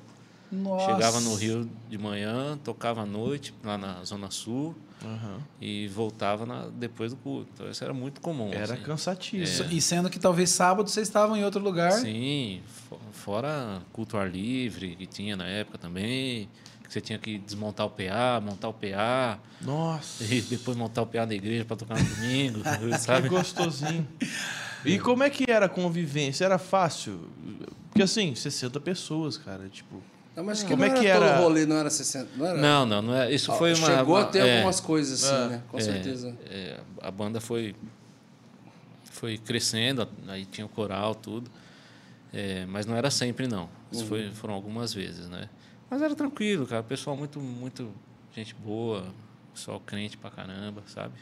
Nossa. chegava no Rio de manhã, tocava à noite lá na Zona Sul Aham. e voltava na- depois do culto. Então isso era muito comum. Era assim. cansativo. E sendo que talvez sábado vocês estavam em outro lugar. Sim, fo- fora culto ar livre que tinha na época também, que você tinha que desmontar o PA, montar o PA, Nossa, e depois montar o PA da igreja para tocar no domingo, que sabe? gostosinho. E como é que era a convivência? Era fácil? Porque assim, 60 pessoas, cara, tipo... Não, mas que Como não é que era todo rolê, não era 60. Não, era, Não, não, não é. Isso foi uma. Chegou uma- a ter é, algumas coisas assim, É, né? Com é, certeza. é, a banda foi foi crescendo, aí tinha o coral, tudo. É, mas não era sempre, não. Isso Uhum. foi, foram algumas vezes, né? Mas era tranquilo, cara. Pessoal muito, muito gente boa, pessoal crente pra caramba, sabe?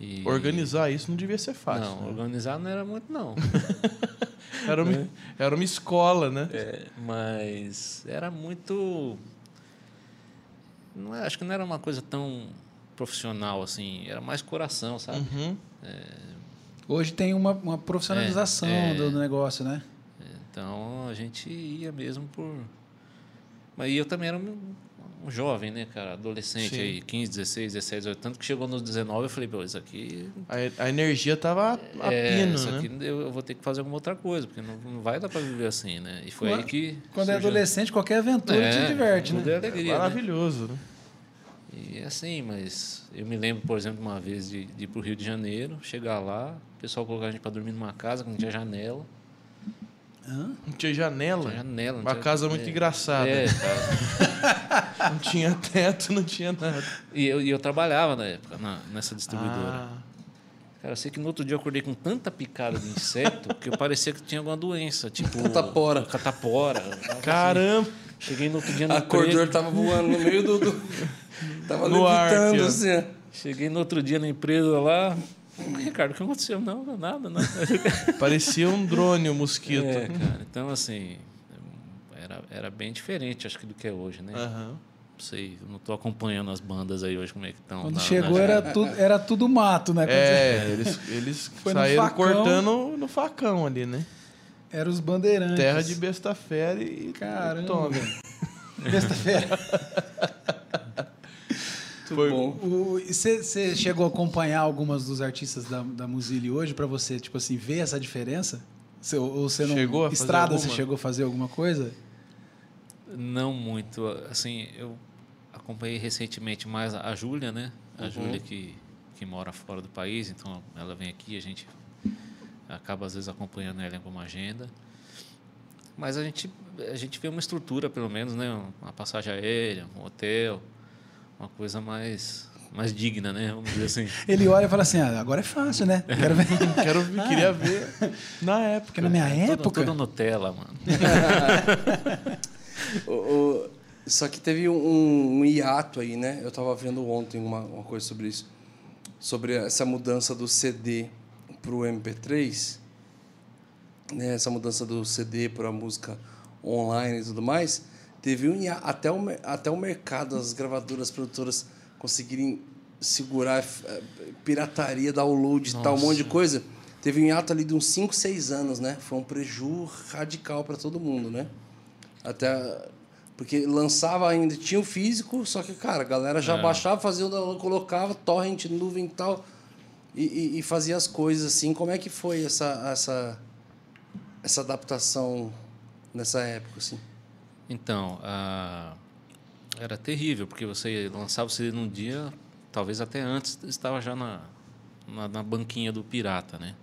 E- Organizar isso não devia ser fácil. Não, né? organizar não era muito, não. Era, uma, era uma escola, né? É, mas era muito. Não é, acho que não era uma coisa tão profissional assim, era mais coração, sabe? Uhum. Hoje tem uma, uma profissionalização É, é. do do negócio, né? Então a gente ia mesmo por. Mas eu também era um, um jovem, né, cara? Adolescente Sim. aí, 15, 16, 17, 18. Tanto que chegou nos 19, eu falei, pô, isso aqui. A, a energia tava a, é, pino, isso né? aqui eu, vou ter que fazer alguma outra coisa, porque não, não vai dar pra viver assim, né? E foi Quando- aí que. Quando é surgiu- adolescente, qualquer aventura te diverte, né? É alegria, né? Maravilhoso, né? E é assim, mas eu me lembro, por exemplo, uma vez de, de ir pro Rio de Janeiro, chegar lá, o pessoal colocar a gente pra dormir numa casa que não tinha janela. Hã? Não tinha janela. Tinha janela. não Uma tinha- casa muito é, engraçada. É, cara. Não tinha teto, não tinha nada. E eu, e eu trabalhava na época, na- nessa distribuidora. Ah, Cara, eu sei que no outro dia eu acordei com tanta picada de inseto que eu parecia que tinha alguma doença, tipo... Catapora. Catapora. Tava assim, caramba! cheguei no outro dia no Acordou, ele emprego. tava voando no meio do. do... Tava No ar levitando, ó. assim. Cheguei no outro dia na empresa lá. Ricardo, o que aconteceu? Não, nada, não. Parecia um drone o mosquito. É, cara. Então, assim, era, era bem diferente, acho que, do que é hoje, né? Aham. Não sei, eu não tô acompanhando as bandas aí hoje, como é que estão. Quando chegou era tudo, era tudo mato, né? Quando É, eles, eles saíram facão. cortando no facão ali, né? Era os bandeirantes. Terra de besta fera e Caramba. toma. Besta-feira. Foi bom. Você chegou a acompanhar algumas dos artistas da, da Muzili hoje pra você, tipo assim, ver essa diferença? Cê, ou você não. Chegou a fazer Estrada, você chegou a fazer alguma coisa? Não muito. Assim, eu acompanhei recentemente mais a Júlia, né? A Júlia que, que mora fora do país, então ela vem aqui, a gente acaba às vezes acompanhando ela em alguma agenda. Mas a gente, a gente vê uma estrutura, pelo menos, né? Uma passagem aérea, um hotel, uma coisa mais, mais digna, né? Vamos dizer assim. Ele olha e fala assim: ah, agora é fácil, né? Quero ver. Quero, queria ver na época. Porque na minha Tudo, época. tudo Nutella, mano. O- o- Só que teve um, um hiato aí, né? Eu tava vendo ontem uma, uma coisa sobre isso. Sobre essa mudança do CD pro MP3. Né? Essa mudança do CD para a música online e tudo mais. Teve um. Até o, até o mercado, as gravadoras, as produtoras conseguirem segurar eh, pirataria, download e tal, um monte de coisa. Teve um hiato ali de uns 5, 6 anos, né? Foi um prejuízo radical para todo mundo, né? Até porque lançava ainda, tinha o físico, só que, cara, a galera já baixava, fazia o download, colocava torrent, nuvem e tal, e, e, e fazia as coisas assim. Como é que foi essa, essa, essa adaptação nessa época, assim? Então, ah, era terrível, porque você lançava o CD num dia, talvez até antes, estava já na, na, na banquinha do pirata, né?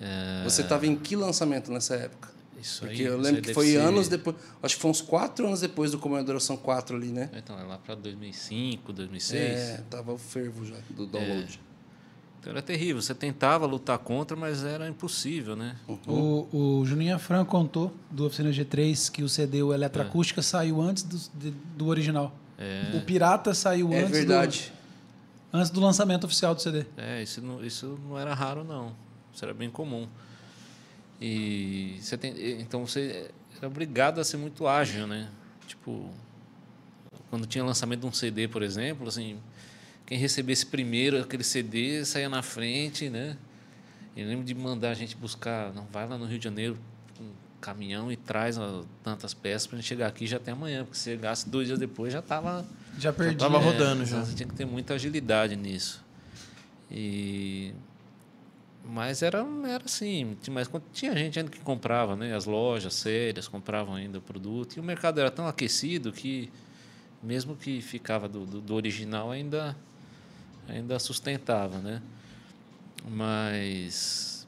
É, Você estava em que lançamento nessa época? Isso Porque aí, eu lembro que foi ser- anos depois, acho que foi uns quatro anos depois do Commodore São 4 ali, né? Então, é lá para 2005, 2006. É, tava o fervo já do download. Então era terrível. Você tentava lutar contra, mas era impossível, né? O, o Juninho Afran contou do Oficina G3 que o CD, o Eletroacústica, saiu antes do, de- do original. O Pirata saiu É, antes, verdade. Do, antes do lançamento oficial do CD. É, isso não, isso não era raro, não. Isso era bem comum. E você tem, então você era obrigado a ser muito ágil, né? Tipo, quando tinha lançamento de um CD, por exemplo, assim, quem recebesse primeiro aquele CD saía na frente, né? Eu lembro de mandar a gente buscar, não, vai lá no Rio de Janeiro com um caminhão e traz ó, tantas peças para a gente chegar aqui já até amanhã, porque se chegasse dois dias depois já estava Já perdi. tava né? rodando já. Você tinha que ter muita agilidade nisso. E mas era era assim, tinha- mas tinha gente ainda que comprava, né? As lojas sérias compravam ainda o produto e o mercado era tão aquecido que mesmo que ficava do, do, do original ainda ainda sustentava, né? Mas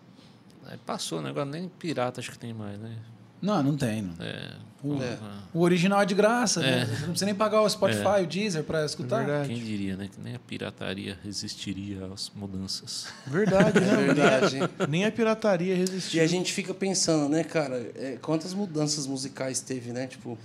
aí passou, né? Agora nem pirata acho que tem mais, né? Não, não tem. Não. É, É. O original é de graça, né? Você não precisa nem pagar o Spotify, o Deezer pra escutar. Verdade. Quem diria, né? Que nem a pirataria resistiria às mudanças. Verdade, É né? verdade. Nem a pirataria E resistiu. a gente fica pensando, né, cara, é, quantas mudanças musicais teve, né? Tipo,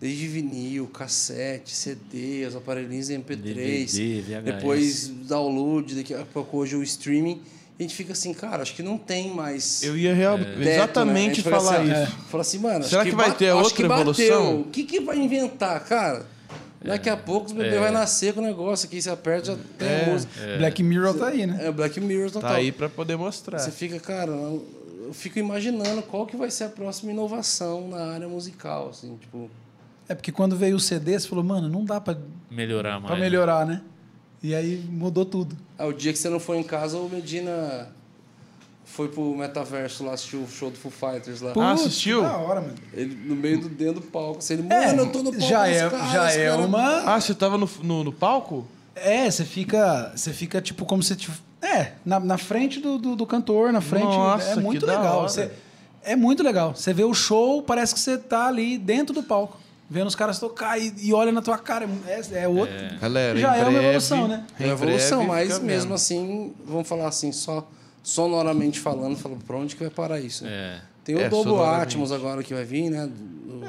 desde vinil, cassete, CD, os aparelhinhos MP3, DVD, VHS. depois download, daqui a pouco hoje o streaming. E a gente fica assim, cara, acho que não tem mais. Eu ia real- teto, né? A exatamente fica falar assim, isso. é, Fala assim, mano, Será acho que vai ter acho outra que bateu. evolução? O que, que vai inventar, cara? Daqui a pouco os bebês vai nascer com o negócio aqui, você aperta, já tem É. música. Black Mirror tá aí, né? É Black Mirror total. Tá aí pra poder mostrar. Você fica, cara, eu eu fico imaginando qual que vai ser a próxima inovação na área musical, assim, tipo, É porque quando veio o CD, você falou, mano, não dá pra, Melhorar mais. pra né? melhorar, né? E aí mudou tudo. Ah, o dia que você não foi em casa, o Medina foi pro metaverso lá assistir o show do Foo Fighters lá. Ah, assistiu? Da hora, mano. Ele no meio do dentro do palco. Assim, ele, É, mano, eu tô no palco. já é, caras, já é caras- uma. Ah, você tava no, no, no palco? É, você fica. Você fica tipo como se. tiv- É, na, na frente do, do, do cantor, na frente. Nossa, é que muito da legal. hora. Você- é muito legal. Você vê o show, parece que você tá ali dentro do palco. Vendo os caras tocar e, e olha na tua cara. É, é outro. Galera, Já em é uma breve- evolução, né? É uma evolução, mas mesmo vendo. assim, vamos falar assim, só sonoramente falando, falando pra onde que vai parar isso? né? É. Tem o É. Atmos agora que vai vir, né?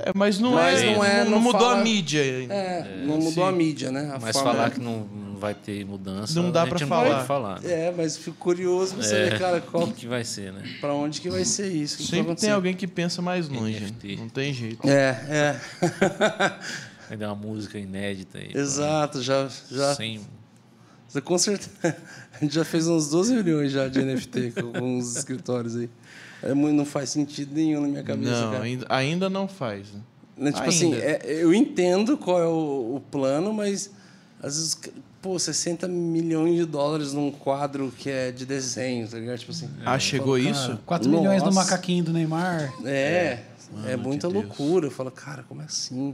É, mas não Mas é, não é, não, não mudou fala- a mídia ainda. É, não mudou sim. a mídia, né? A Mas forma- falar que não, não vai ter mudança. Não dá a gente pra não falar. falar. Né? É, mas fico curioso pra você É. cara, qual, que vai ser, né? pra onde que vai ser isso. Sempre tem alguém que pensa mais longe. NFT. Não tem jeito. É, é. Vai dar uma música inédita aí. Exato, já, já, Sem. Você com certeza. A gente já fez uns 12 milhões já de NFT com alguns escritórios aí. É muito, não faz sentido nenhum na minha cabeça, Não, cara. ainda, ainda não faz. né? Né, Tipo assim, ainda. é- eu entendo qual é o, o plano, mas às vezes, pô, 60 milhões de dólares num quadro que é de desenho, tá ligado? Tipo assim. Ah, chegou Cara, isso? 4 milhões no Nossa. macaquinho do Neymar. É, é, Mano muita loucura. Eu falo, cara, como é assim?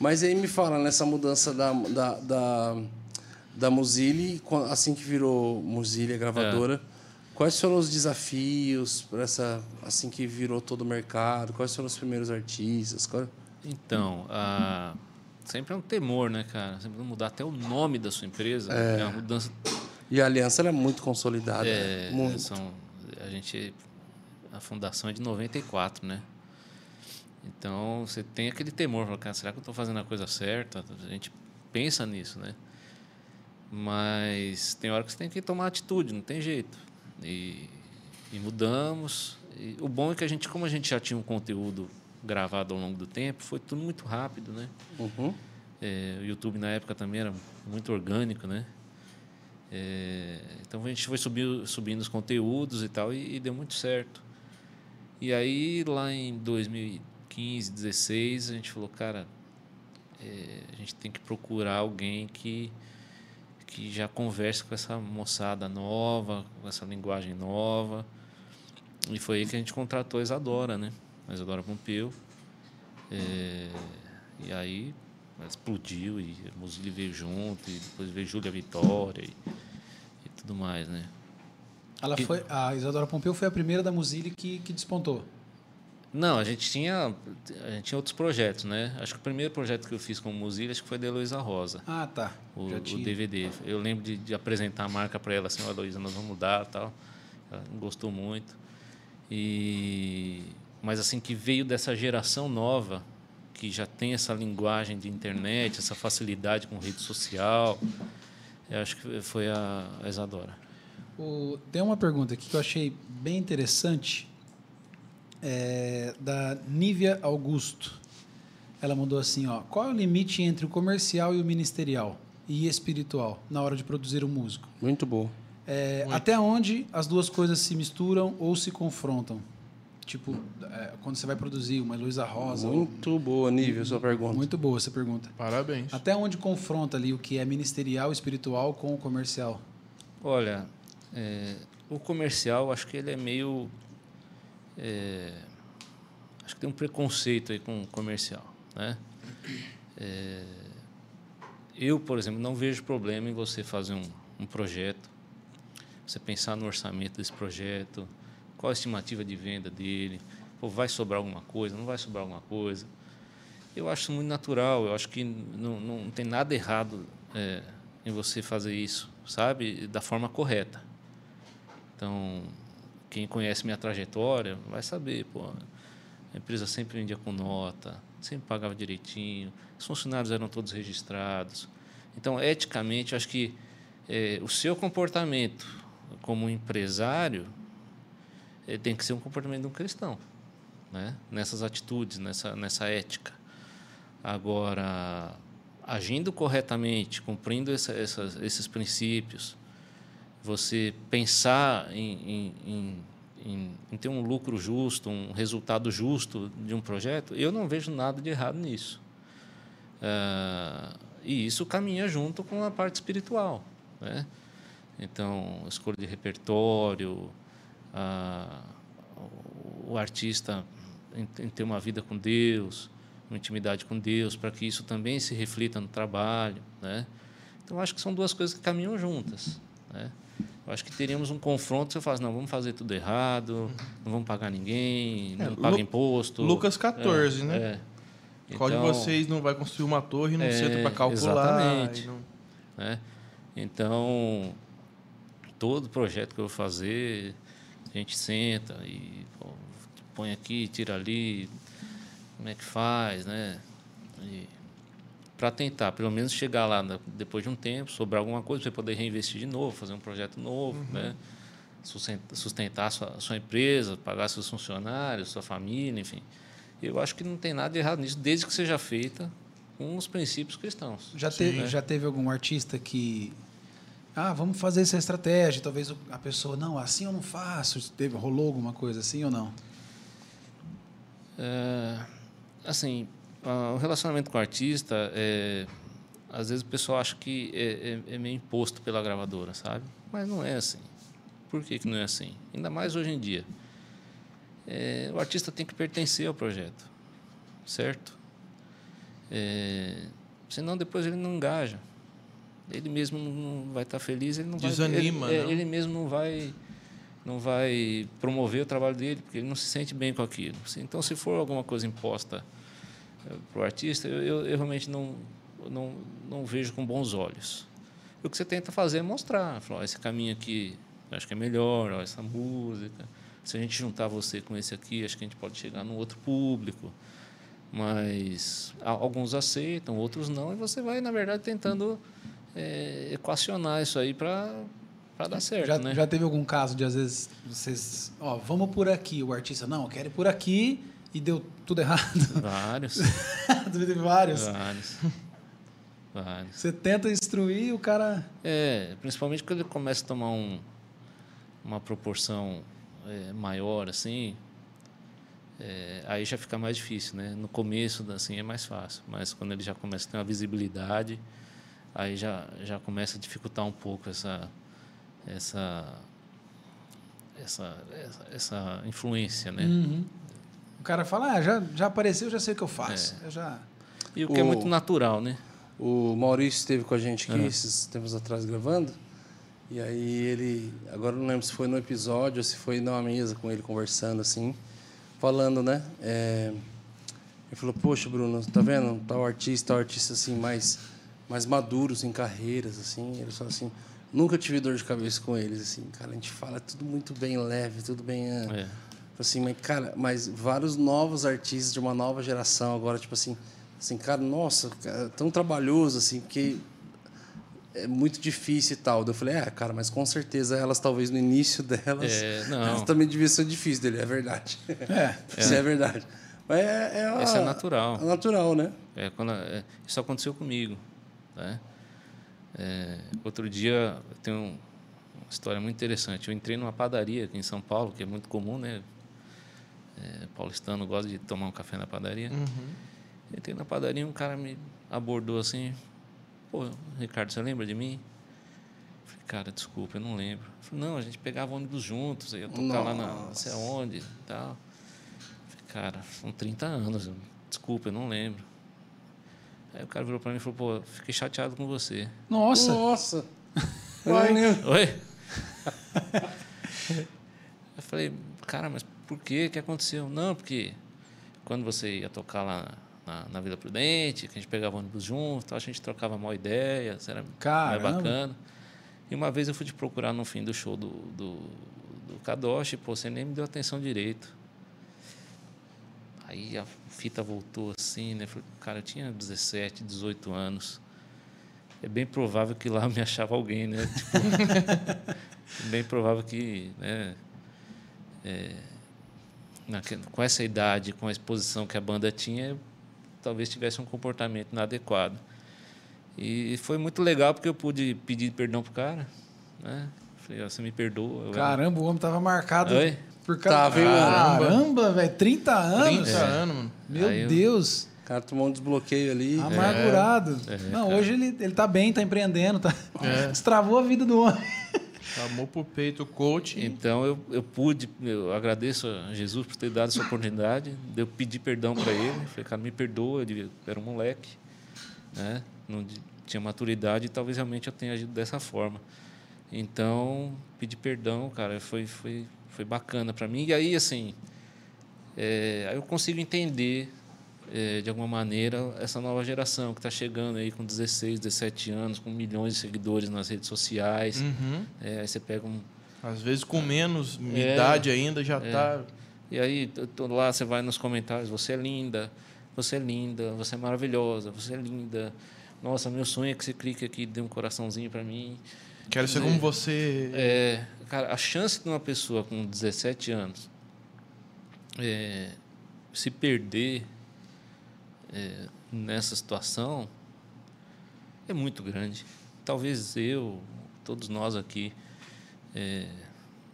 Mas aí me fala, nessa mudança da, da, da, da Mozilla, quan- assim que virou Mozilla gravadora, quais foram os desafios para essa, assim que virou todo o mercado? Quais foram os primeiros artistas? Qual- Então, a- sempre é um temor, né, cara? Sempre mudar até o nome da sua empresa. É, uma mudança. E a aliança é muito consolidada. É, né? muito. são, a gente. A fundação é de 94, né? Então você tem aquele temor, cara, será que eu estou fazendo a coisa certa? A gente pensa nisso, né? Mas tem hora que você tem que tomar atitude, não tem jeito. E, e mudamos. E o bom é que a gente, como a gente já tinha um conteúdo gravado ao longo do tempo, foi tudo muito rápido, né? Uhum. É, o YouTube na época também era muito orgânico, né? É, então a gente foi subindo, subindo os conteúdos e tal e, e deu muito certo. E aí lá em 2015, 16 a gente falou, cara, é, a gente tem que procurar alguém que que já converse com essa moçada nova, com essa linguagem nova. E foi aí que a gente contratou a Isadora, né? A Isadora Pompeu. É, e aí explodiu e a Mozilla veio junto, e depois veio Júlia Vitória e, e tudo mais, né? Ela foi, a Isadora Pompeu foi a primeira da Mozilla que, que despontou. Não, a gente tinha a gente tinha outros projetos, né? Acho que o primeiro projeto que eu fiz com Mozilla acho que foi da Heloísa Rosa, Ah, tá. o, o. DVD. Eu lembro de, de apresentar a marca para ela assim, ó, Heloísa, nós vamos mudar, tal. Ela gostou muito. E mas assim que veio dessa geração nova que já tem essa linguagem de internet, essa facilidade com rede social, eu acho que foi a, Isadora. O- tem uma pergunta aqui que eu achei bem interessante, é, da Nívia Augusto. Ela mandou assim, ó, qual é o limite entre o comercial e o ministerial e espiritual na hora de produzir um músico? Muito bom. É, até onde as duas coisas se misturam ou se confrontam? Tipo, é, quando você vai produzir uma Heloísa Rosa. ou- Muito boa, Nível, sua pergunta. Muito boa essa pergunta. Parabéns. Até onde confronta ali o que é ministerial, espiritual com o comercial? Olha, é, o comercial, acho que ele é meio. é, acho que tem um preconceito aí com o comercial. Né? É, eu, por exemplo, não vejo problema em você fazer um, um projeto, você pensar no orçamento desse projeto, qual a estimativa de venda dele, pô, vai sobrar alguma coisa, não vai sobrar alguma coisa. Eu acho muito natural, eu acho que não, não tem nada errado é, em você fazer isso, sabe? Da forma correta. Então, quem conhece minha trajetória vai saber, pô, a empresa sempre vendia com nota, sempre pagava direitinho, os funcionários eram todos registrados. Então, eticamente, eu acho que é, o seu comportamento como empresário eh, tem que ser um comportamento de um cristão, né? Nessas atitudes, nessa nessa ética. Agora, agindo corretamente, cumprindo essa, essas, esses princípios, você pensar em, em, em, em ter um lucro justo, um resultado justo de um projeto, eu não vejo nada de errado nisso. Uh, e isso caminha junto com a parte espiritual. Né? Então, escolha de repertório, o artista em, em, ter uma vida com Deus, uma intimidade com Deus, para que isso também se reflita no trabalho. Né? Então, acho que são duas coisas que caminham juntas. Né? Eu acho que teríamos um confronto se eu falasse, não, vamos fazer tudo errado, não vamos pagar ninguém, não é, paga imposto. Lucas 14, é, né? É. Qual então, de vocês não vai construir uma torre e não é, senta para calcular? Exatamente. Não... Né? Então, todo projeto que eu vou fazer, a gente senta e pô, põe aqui, tira ali, como é que faz, né? Para tentar, pelo menos, chegar lá depois de um tempo, sobrar alguma coisa, para você poder reinvestir de novo, fazer um projeto novo, uhum. né? sustentar a sua, a sua empresa, pagar seus funcionários, sua família, enfim. Eu acho que não tem nada de errado nisso, desde que seja feita com os princípios cristãos. Já, teve, né? já teve algum artista que. Ah, vamos fazer essa estratégia. Talvez a pessoa, não, assim eu não faço. Teve, rolou alguma coisa assim ou não? É, assim, o relacionamento com o artista, é, às vezes o pessoal acha que é, é, é, meio imposto pela gravadora, sabe? Mas não é assim. Por que, que não é assim? Ainda mais hoje em dia é, o artista tem que pertencer ao projeto, certo? É, senão depois ele não engaja. Ele mesmo não vai estar feliz, ele não Desanima, vai. Ele, ele mesmo não vai não vai promover o trabalho dele, porque ele não se sente bem com aquilo. Então, se for alguma coisa imposta é, para o artista, eu, eu, realmente não, não, não vejo com bons olhos. O que você tenta fazer é mostrar, falar, esse caminho aqui acho que é melhor, ó, essa música se a gente juntar você com esse aqui, acho que a gente pode chegar num outro público. Mas alguns aceitam, outros não, e você vai, na verdade, tentando é, equacionar isso aí para para dar certo, já, né? Já teve algum caso de às vezes vocês, ó, vamos por aqui, o artista não, eu quero ir por aqui e deu tudo errado. Vários. teve vários. Vários. Vários. Você tenta instruir o cara. É, principalmente quando ele começa a tomar um, uma proporção é, maior, assim, é, aí já fica mais difícil, né? No começo, assim, é mais fácil, mas quando ele já começa a ter uma visibilidade, aí já, já começa a dificultar um pouco essa essa essa, essa, essa influência, né? Uhum. O cara fala, ah, já, já apareceu, já sei o que eu faço. É. Eu já... E o que é o, é muito natural, né? O Maurício esteve com a gente aqui esses tempos atrás gravando. E aí ele, agora não lembro se foi no episódio ou se foi numa mesa com ele conversando assim, falando, né? É, ele falou, poxa, Bruno, tá vendo? Tal artista, tal artista assim, mais, mais maduros em carreiras, assim. Ele falou assim, nunca tive dor de cabeça com eles, assim. Cara, a gente fala tudo muito bem leve, tudo bem... É. é. Assim, mas, cara, mas vários novos artistas de uma nova geração agora, tipo assim, assim, cara, nossa, cara, tão trabalhoso, assim, porque é muito difícil e tal. Eu falei, é, cara, mas com certeza elas, talvez no início delas, é, não. também devia ser difícil dele, é verdade. É. Isso é, é verdade. Mas é, é, Isso é natural. É natural, né? É, quando, é, isso aconteceu comigo. Né? É, outro dia, tem um, uma história muito interessante. Eu entrei numa padaria aqui em São Paulo, que é muito comum, né? É, paulistano gosta de tomar um café na padaria. Uhum. Entrei na padaria e um cara me abordou assim, Pô, Ricardo, você lembra de mim? Falei, cara, desculpa, eu não lembro. Falei, não, a gente pegava ônibus juntos, ia tocar Nossa. lá na não sei aonde tal. Falei, cara, são 30 anos, desculpa, eu não lembro. Aí o cara virou para mim e falou, pô, fiquei chateado com você. Nossa! Nossa! Oi? Oi? eu falei, cara, mas por quê? O que aconteceu? Não, porque quando você ia tocar lá na, na Vila Prudente, que a gente pegava ônibus junto, a gente trocava mal ideias, era Caramba. mais bacana. E uma vez eu fui te procurar no fim do show do, do, do Kadoshi, pô, você nem me deu atenção direito. Aí a fita voltou assim, né? Falei, cara, eu tinha 17, 18 anos. É bem provável que lá me achava alguém, né? Tipo, bem provável que, né? É, com essa idade, com a exposição que a banda tinha, talvez tivesse um comportamento inadequado. E foi muito legal porque eu pude pedir perdão pro cara, né? Falei, você me perdoa. Caramba, o homem tava marcado Oi? Por causa... Tava, Caramba, velho, 30 anos? 30 é. anos, mano. Meu Aí Deus. cara tomou um desbloqueio ali. Amargurado. É, não, hoje ele, ele tá bem, tá empreendendo, tá. Destravou a vida do homem. Chamou pro peito o coach. Então eu, eu pude, eu agradeço a Jesus por ter dado essa oportunidade. Eu pedi perdão para ele. Falei, cara, me perdoa, eu era um moleque, né? Não tinha maturidade e talvez realmente eu tenha agido dessa forma. Então, pedi perdão, cara, foi, foi, foi bacana para mim. E aí, assim, é, eu consigo entender, é, de alguma maneira, essa nova geração que está chegando aí com 16, 17 anos, com milhões de seguidores nas redes sociais. Uhum. É, aí você pega um, Às vezes com menos É. idade ainda já tá. E aí, lá, você vai nos comentários, você é linda, você é linda, você é maravilhosa, você é linda. Nossa, meu sonho é que você clique aqui e dê um coraçãozinho para mim. Quero ser como você. É, cara, a chance de uma pessoa com 17 anos é, se perder é, nessa situação é muito grande. Talvez eu, todos nós aqui, é,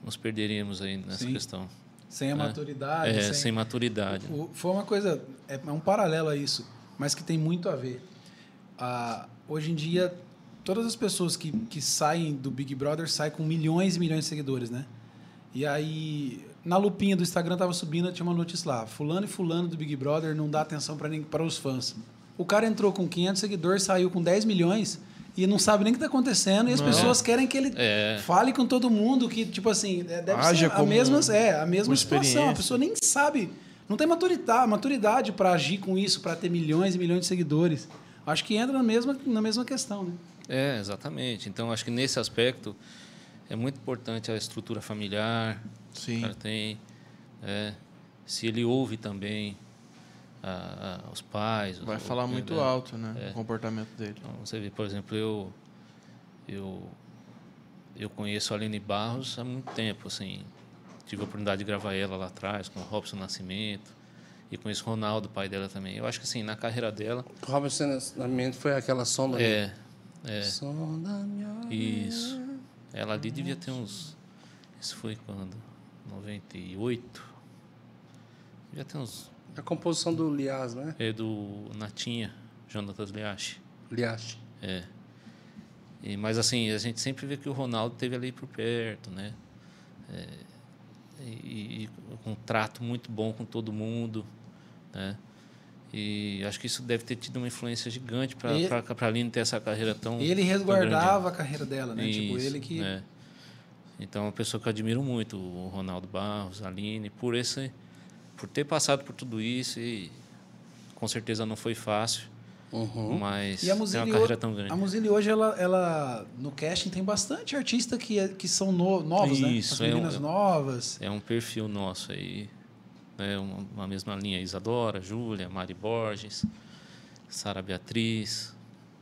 nos perderíamos aí nessa Sim. questão. Sem a É. maturidade. É, sem... sem maturidade. O- Foi uma coisa, é é um paralelo a isso, mas que tem muito a ver. Ah, hoje em dia, todas as pessoas que, que saem do Big Brother saem com milhões e milhões de seguidores, né? E aí, na lupinha do Instagram tava subindo, tinha uma notícia lá: Fulano e Fulano do Big Brother não dá atenção para os fãs. O cara entrou com 500 seguidores, saiu com 10 milhões e não sabe nem o que está acontecendo. E as Não. pessoas querem que ele É. fale com todo mundo, que, tipo assim, é, deve Haja ser a mesma, é, a mesma situação. A pessoa nem sabe, não tem maturidade, maturidade para agir com isso, para ter milhões e milhões de seguidores. Acho que entra na mesma, na mesma questão, né? É, exatamente. Então, acho que nesse aspecto é muito importante a estrutura familiar. que Sim. O cara tem, é, se ele ouve também a- a- os pais. Vai os- falar o- muito é. alto, né? É. O comportamento dele. Então, você vê, por exemplo, eu, eu, eu conheço a Aline Barros há muito tempo, assim. Tive a oportunidade de gravar ela lá atrás, com o Robson Nascimento. E conheço o Ronaldo, pai dela também. Eu acho que, assim, na carreira dela... O Robert Nascimento foi aquela sonda. ali. É, minha... Isso. Ela ali devia ter uns. Isso foi quando? 98? Devia ter uns. A composição do Lias, né? É do Natinha, Jonatas Liache. Lias. É. E, mas assim, a gente sempre vê que o Ronaldo teve ali por perto, né? É, e, e com um trato muito bom com todo mundo, né? E acho que isso deve ter tido uma influência gigante para a Aline ter essa carreira tão. Ele tão resguardava a carreira dela, né? grande. tipo, Isso, ele que. é. Então, é uma pessoa que eu admiro muito, o Ronaldo Barros, a Aline, por esse, por ter passado por tudo isso e com certeza não foi fácil, Uhum. mas E a tem Muzili, uma carreira ho- tão grande. a Muzili hoje, ela, ela, no casting, tem bastante artista que, é- que são no- novos, né? Isso, As é um- meninas novas. É um perfil nosso aí, né? uma, uma mesma linha, Isadora, Júlia, Mari Borges, Sara Beatriz.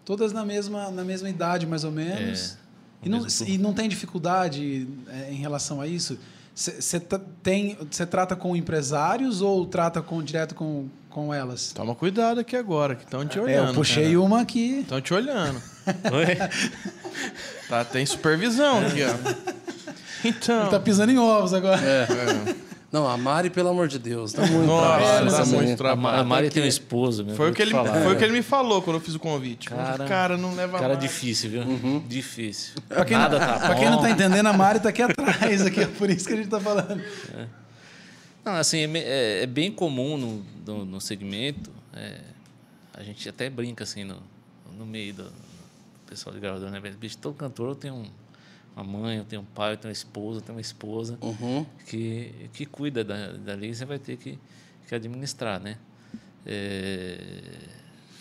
Todas na mesma, na mesma idade, mais ou menos. É, e, não, e não tem dificuldade é, em relação a isso? Você tem, você trata com empresários ou trata com direto com, com elas? Toma cuidado aqui agora, que estão te É, olhando. eu puxei uma aqui. Estão te olhando. Oi? Tá, tem supervisão aqui, ó. Então. Tá pisando em ovos agora. Não, a Mari, pelo amor de Deus, dá muito Nossa, trabalho. dá muito. A, trabalho. A Mari tem um esposo, meu. Foi o, que ele, falar. foi o que ele me falou quando eu fiz o convite. Cara- Cara, não leva Cara mais. difícil, viu? Difícil. Pra quem, Nada não, tá pra quem não tá entendendo, a Mari tá aqui atrás, aqui, é por isso que a gente tá falando. Não, assim, é, é- é bem comum no, no, no segmento. é, a gente até brinca assim no, no meio do, do pessoal de gravador, né? Bicho, todo cantor tem um, uma mãe, eu tenho um pai, eu tenho uma esposa, eu tenho uma esposa Uhum. que, que cuida da, dali e você vai ter que, que administrar, né? É,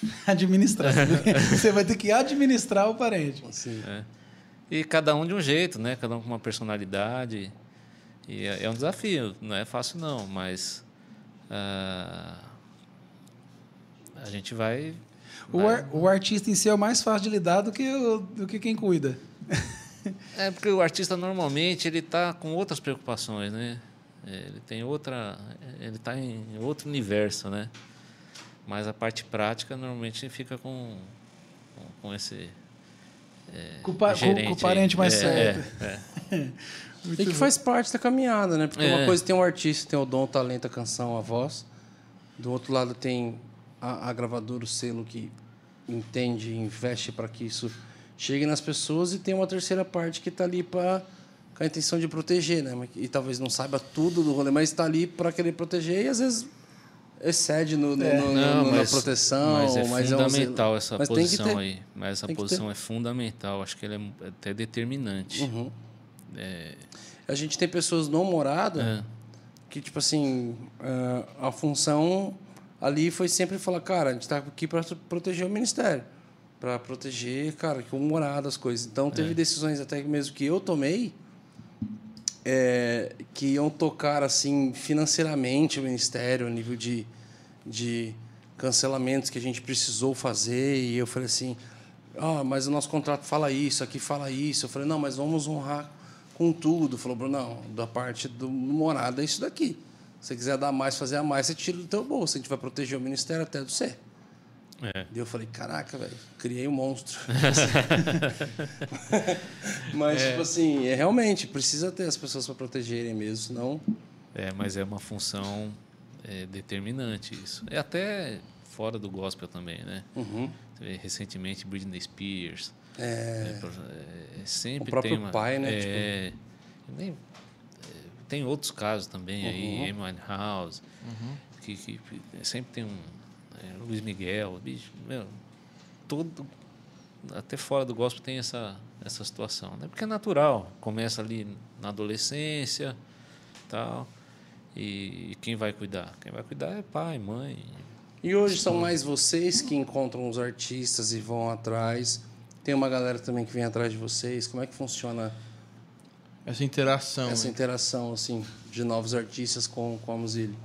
Administrar. Você vai ter que administrar o parente. Assim. é. E cada um de um jeito, né? Cada um com uma personalidade. E é, é um desafio, não é fácil não, mas ah, a gente vai. O, vai- ar- o artista em si é o mais fácil de lidar do que, o- do que quem cuida. É porque o artista normalmente ele está com outras preocupações, né? É, Ele tem outra, ele está em outro universo, né? Mas a parte prática normalmente fica com com, com esse Com o, pa- com- gerente com o aí. parente mais É, certo. é, é. E que faz parte da caminhada, né? Porque É. uma coisa tem o artista, tem o dom, o talento, a canção, a voz. Do outro lado tem a, a gravadora, o selo que entende, investe para que isso chegue nas pessoas e tem uma terceira parte que está ali para com a intenção de proteger, né? E talvez não saiba tudo do rolê, mas está ali para querer proteger e às vezes excede no, no, É. no- Não, no- mas, na proteção. mas é um fundamental zelo. essa Mas posição ter. aí. Mas essa Tem posição é fundamental. Acho que ela é até determinante. Uhum. A gente tem pessoas no morada É. que, tipo assim, ah, a função ali foi sempre falar, cara, a gente está aqui para proteger o ministério, para proteger, cara, que o morada, as coisas. Então, É. teve decisões até mesmo que eu tomei é, que iam tocar, assim, financeiramente o ministério, a nível de, de cancelamentos que a gente precisou fazer. E eu falei assim, ah, mas o nosso contrato fala isso, aqui fala isso. Eu falei, não, mas vamos honrar com tudo. Falou, Bruno, não, da parte do morada é isso daqui. Se você quiser dar mais, fazer a mais, você tira do teu bolso. A gente vai proteger o ministério até do você. É. E eu falei, caraca, velho, criei um monstro. Mas, tipo assim, é, realmente, precisa ter as pessoas para protegerem mesmo, senão... É, mas é uma função é, determinante isso. É até fora do gospel também, né? Uhum. Recentemente Britney Spears. É, É, pro- é, sempre O próprio tem uma, pai, né, É, nem- é, tem outros casos também aí, Uhum. Amy House, que, que sempre tem um é, Luiz Miguel, bicho, meu, todo até fora do gospel tem essa essa situação, né? Porque é natural, começa ali na adolescência, tal. E quem vai cuidar? Quem vai cuidar é pai, mãe. E hoje são mais vocês que encontram os artistas e vão atrás. Tem uma galera também que vem atrás de vocês. Como é que funciona Essa interação. essa né? interação assim de novos artistas com, com a Muzile?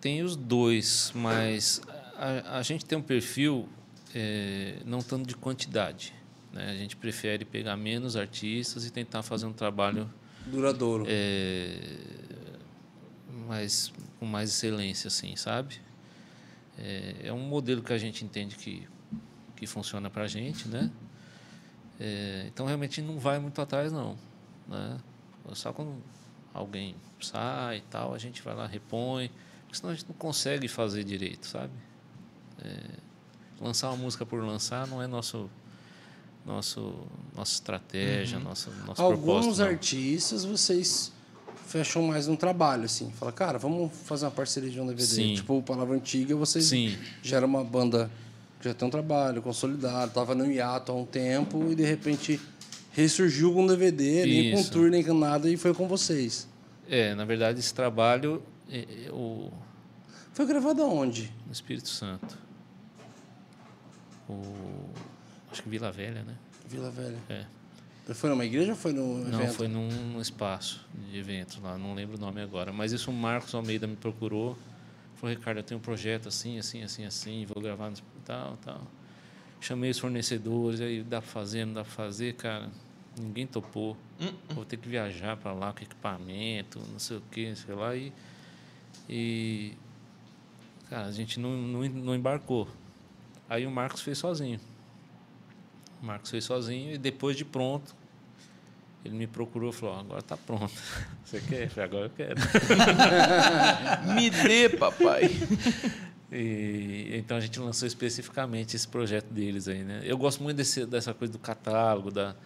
Tem os dois, mas a, a gente tem um perfil é, não tanto de quantidade. Né? A gente prefere pegar menos artistas e tentar fazer um trabalho Duradouro. é, mais, com mais excelência, assim, sabe? É, é um modelo que a gente entende que, que funciona para a gente, né? É, então, realmente, não vai muito atrás, não. Né? Só quando alguém sai e tal, a gente vai lá, repõe, porque senão a gente não consegue fazer direito, sabe? É, lançar uma música por lançar não é nosso nosso nossa estratégia, nosso nosso Alguns artistas vocês fecham mais um trabalho assim, fala, cara, vamos fazer uma parceria de um DVD, Sim. tipo o Palavra Antiga, vocês Sim. gera uma banda que já tem um trabalho consolidado, tava no hiato há um tempo e de repente ressurgiu com um DVD, nem com tour nem com nada e foi com vocês. É, na verdade, esse trabalho é, é o Foi gravado aonde? no Espírito Santo. O, acho que Vila Velha, né? Vila Velha. É. Foi numa igreja ou foi no Não, evento? foi num, num espaço de eventos lá, não lembro o nome agora. Mas isso o Marcos Almeida me procurou. Falou, Ricardo, eu tenho um projeto assim, assim, assim, assim, vou gravar no tal, tal. Chamei os fornecedores, aí dá para fazer, não dá para fazer, cara. Ninguém topou. Vou ter que viajar para lá com equipamento, não sei o que, sei lá. E, e cara, a gente não, não, não embarcou. Aí o Marcos fez sozinho. O Marcos fez sozinho e depois de pronto, ele me procurou e falou: "Ó, agora tá pronto. Você quer? Eu falei, agora eu quero. Me dê, papai. E, então a gente lançou especificamente esse projeto deles aí, né? Eu gosto muito desse, dessa coisa do catálogo, da,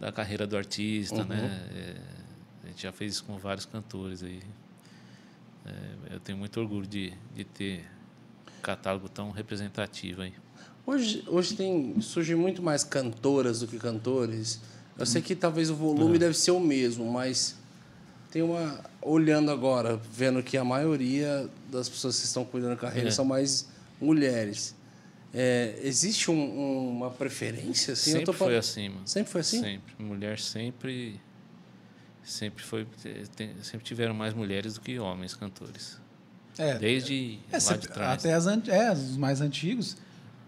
da carreira do artista, né? É, a gente já fez isso com vários cantores aí. É, eu tenho muito orgulho de, de ter um catálogo tão representativo aí. Hoje, hoje tem surge muito mais cantoras do que cantores. Eu sei que talvez o volume É. deve ser o mesmo, mas tem uma olhando agora, vendo que a maioria das pessoas que estão cuidando da carreira É. são mais mulheres. É, existe um- um- uma preferência assim? Sempre tô foi assim, mano. Sempre foi assim? Sempre. Mulher sempre. Sempre foi. tem- sempre tiveram mais mulheres do que homens cantores. É, Desde é, lá cê- de trás. até as, é, os mais antigos.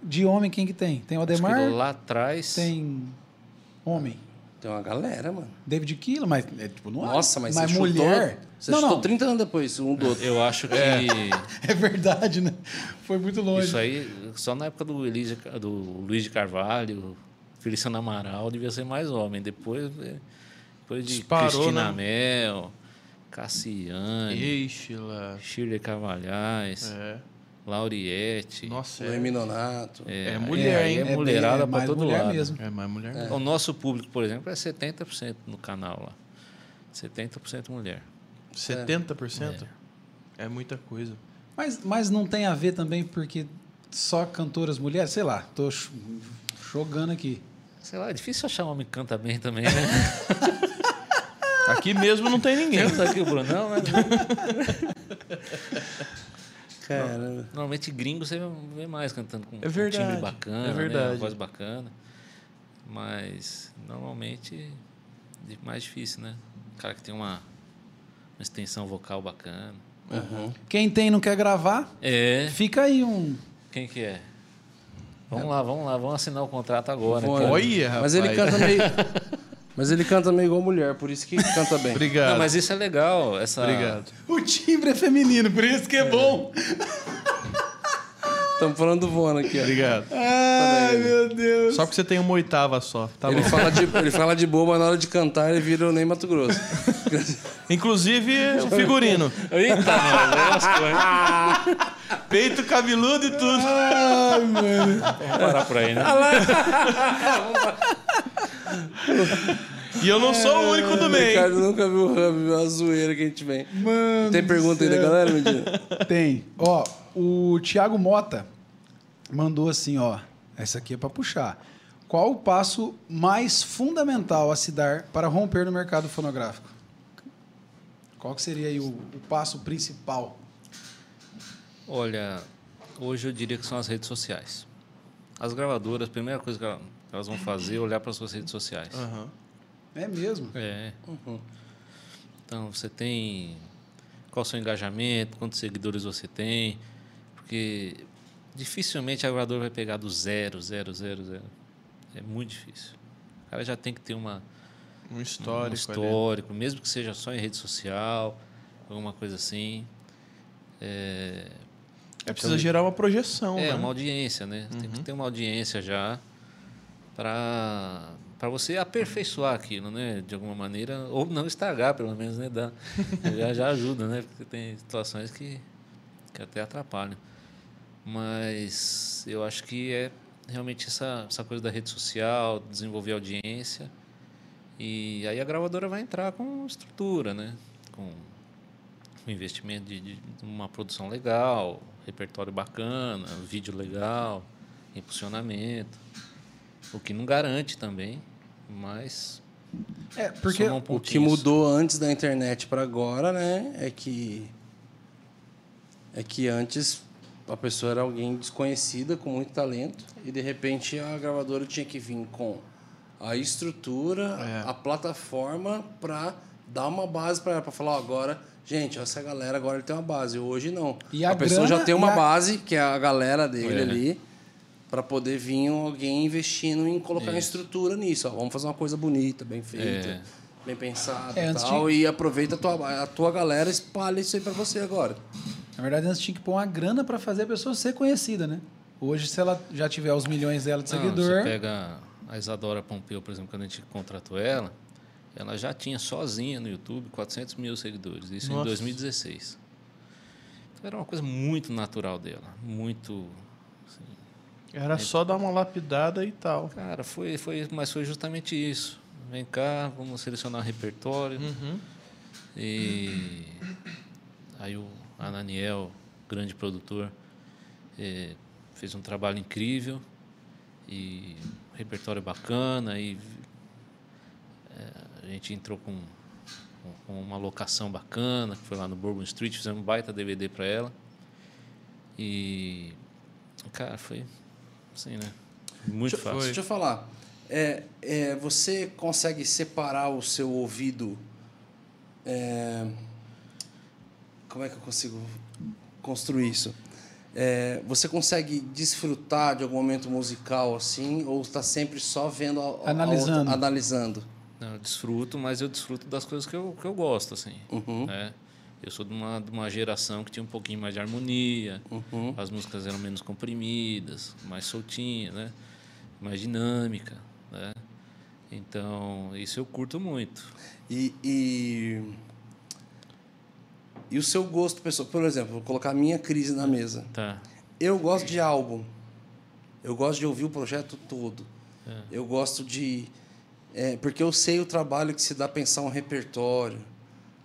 De homem, quem que tem? Tem o Ademar, lá atrás. tem homem. Tem uma galera, mano. David Killa, mas é tipo, não é- Nossa, mas, mas você mulher. chutou. Você não, chutou não, 30 anos depois, um do outro. Eu acho que é verdade, né? Foi muito longe. isso aí, só na época do, Elise, do Luiz de Carvalho, Feliciano Amaral, devia ser mais homem. Depois, eh, depois de Disparou, Cristina né? Mel, Cassiane, lá. Shirley Carvalhais. É. Lauriette. Nossa, O é, Eminonato. é aí- mulher, aí hein? É, bem- mulherada para mais todo mulher lado. mesmo. É mais mulher. O nosso público, por exemplo, é 70% no canal lá. 70% mulher. 70%? É. muita coisa. Mas, mas não tem a ver também porque só cantoras mulheres? Sei lá, tô jogando aqui. Sei lá, é difícil achar um homem que canta bem também, né? Aqui mesmo não tem ninguém. Temos aqui o Brunão, né? Caramba. Normalmente gringo você vê mais cantando com É um verdade, timbre bacana, é né? verdade. uma voz bacana. Mas normalmente é mais difícil, né? O cara que tem uma, uma extensão vocal bacana. Quem tem e não quer gravar, É. fica aí um. Quem que é? Vamos lá, vamos lá, vamos assinar o contrato agora. Vou- então. Olha. Mas ele canta meio. Mas ele canta meio igual mulher, por isso que canta bem. Obrigado. Não, mas isso é legal. Essa... Obrigado. O timbre é feminino, por isso que é bom. Estamos falando do Vona aqui, ó. Obrigado. Ai, meu Deus. Só porque você tem uma oitava só. Tá ele, bom. fala de, ele fala de boa, mas na hora de cantar ele vira o Ney Mato Grosso. Inclusive o figurino. Eita, mano, lascou, hein? Peito cabeludo e tudo. Ai, mano. Vamos parar por aí, né? E eu não sou o único do O meio. Ricardo nunca viu o Hub, a zoeira que a gente vem. Mano Tem pergunta aí da céu. galera, Medina? Tem. Ó, o Thiago Mota mandou assim, ó. Essa aqui é para puxar. Qual o passo mais fundamental a se dar para romper no mercado fonográfico? Qual que seria aí o, o passo principal? Olha, hoje eu diria que são as redes sociais. As gravadoras, a primeira coisa que ela- elas vão fazer é olhar para as suas redes sociais. Aham. É mesmo? É. Então, você tem qual o seu engajamento, quantos seguidores você tem, porque dificilmente a gravadora vai pegar do zero, zero, zero, zero. É muito difícil. O cara já tem que ter uma, Um histórico. um histórico, mesmo que seja só em rede social, alguma coisa assim. É, ali. É precisa gerar uma projeção, é né? uma audiência, né? Tem que ter uma audiência já para para você aperfeiçoar aquilo, né? De alguma maneira ou não estragar, pelo menos, né? Dá, já já ajuda, né? Porque tem situações que que até atrapalham. Mas eu acho que é realmente essa essa coisa da rede social, desenvolver audiência e aí a gravadora vai entrar com estrutura, né? Com um investimento de, de uma produção legal, repertório bacana, vídeo legal, impulsionamento. O que não garante também, mas É, porque um O que mudou antes da internet para agora, né, é que é que antes a pessoa era alguém desconhecida com muito talento e de repente a gravadora tinha que vir com a estrutura, É. a plataforma para dar uma base para para falar ó, agora, gente, essa galera agora tem uma base. Hoje não. E a pessoa já tem uma a- base que é a galera dele É. ali para poder vir alguém investindo em colocar Isso. estrutura nisso. Ó, vamos fazer uma coisa bonita, bem feita É. bem pensado É, e tal, e aproveita a tua, a tua galera espalha isso aí pra você agora. Na verdade, antes tinha que pôr uma grana para fazer a pessoa ser conhecida, né? Hoje, se ela já tiver os milhões dela de Não, seguidor, Você pega a Isadora Pompeu, por exemplo, quando a gente contratou ela, ela já tinha sozinha no YouTube 400 mil seguidores, isso Nossa. em 2016. Então era uma coisa muito natural dela, muito Era só dar uma lapidada e tal. Cara, foi, foi, mas foi justamente isso. Vem cá, vamos selecionar repertório. Uhum. E aí o Ananiel, grande produtor, eh, fez um trabalho incrível e repertório bacana e eh, a gente entrou com, com uma locação bacana, que foi lá no Bourbon Street, fizemos um baita DVD para ela. E cara, foi assim, né? Muito deixa, fácil. deixa eu falar. É, é, você consegue separar o seu ouvido. é, como é que eu consigo construir isso? É, você consegue desfrutar de algum momento musical assim, ou está sempre só vendo, a- a- a Analisando. outra- analisando? Não, eu desfruto, mas eu desfruto das coisas que eu, que eu gosto, assim. Uhum. né? Eu sou de uma, de uma geração que tinha um pouquinho mais de harmonia, Uhum. as músicas eram menos comprimidas, mais soltinhas, né? mais dinâmica. Né? Então, isso eu curto muito. E, e E o seu gosto pessoal. Por exemplo, vou colocar a minha crise na mesa. Tá. Eu gosto de álbum. Eu gosto de ouvir o projeto todo. Eu gosto de. é, porque eu sei o trabalho que se dá a pensar um repertório,